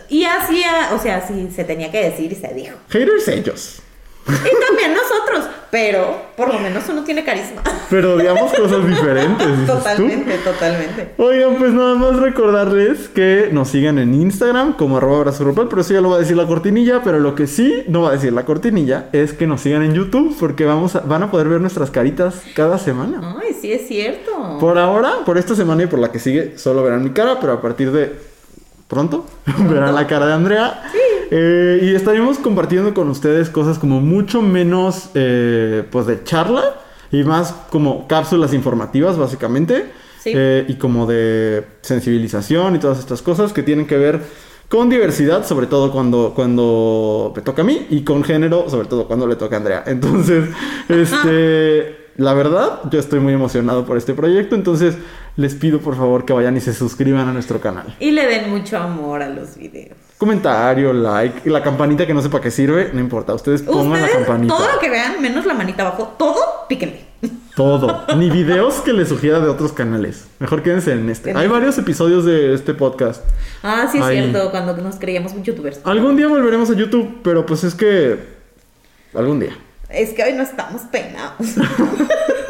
Y así, o sea, sí se tenía que decir y se dijo. Haters ellos. Y también nosotros, pero por lo menos uno tiene carisma. Pero digamos cosas diferentes. dices tú. Totalmente, totalmente. Oigan, pues nada más recordarles que nos sigan en Instagram como arroba abrazo grupal, pero eso ya lo va a decir la cortinilla, pero lo que sí no va a decir la cortinilla es que nos sigan en YouTube porque vamos a- van a poder ver nuestras caritas cada semana. Ay, sí es cierto. Por ahora, por esta semana y por la que sigue, solo verán mi cara, pero a partir de pronto verán la cara de Andrea. Eh, y estaremos compartiendo con ustedes cosas como mucho menos, eh, pues, de charla y más como cápsulas informativas, básicamente. Sí. Eh, y como de sensibilización y todas estas cosas que tienen que ver con diversidad, sobre todo cuando, cuando me toca a mí, y con género, sobre todo cuando le toca a Andrea. Entonces, este, la verdad, yo estoy muy emocionado por este proyecto, entonces les pido por favor que vayan y se suscriban a nuestro canal. Y le den mucho amor a los videos. Comentario, like, la campanita que no sepa qué sirve, no importa, ustedes pongan la campanita. todo lo que vean, menos la manita abajo, todo, píquenle. Todo. Ni videos que les sugiera de otros canales. Mejor quédense en este. Hay este. varios episodios de este podcast. Ah, sí es cierto, cuando nos creíamos youtubers. Algún día volveremos a YouTube, pero pues es que. Algún día. Es que hoy no estamos peinados.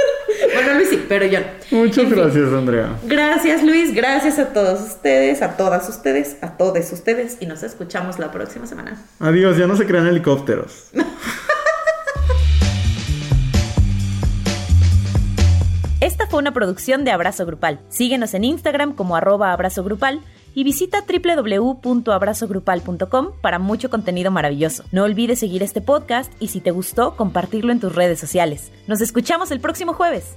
sí, pero yo no. Muchas En fin. gracias, Andrea. Gracias, Luis. Gracias a todos ustedes, a todas ustedes, a todos ustedes. Y nos escuchamos la próxima semana. Adiós, ya no se crean helicópteros. Esta fue una producción de Abrazo Grupal. Síguenos en Instagram como arroba abrazo grupal y visita www.abrazogrupal.com para mucho contenido maravilloso. No olvides seguir este podcast y si te gustó, compartirlo en tus redes sociales. Nos escuchamos el próximo jueves.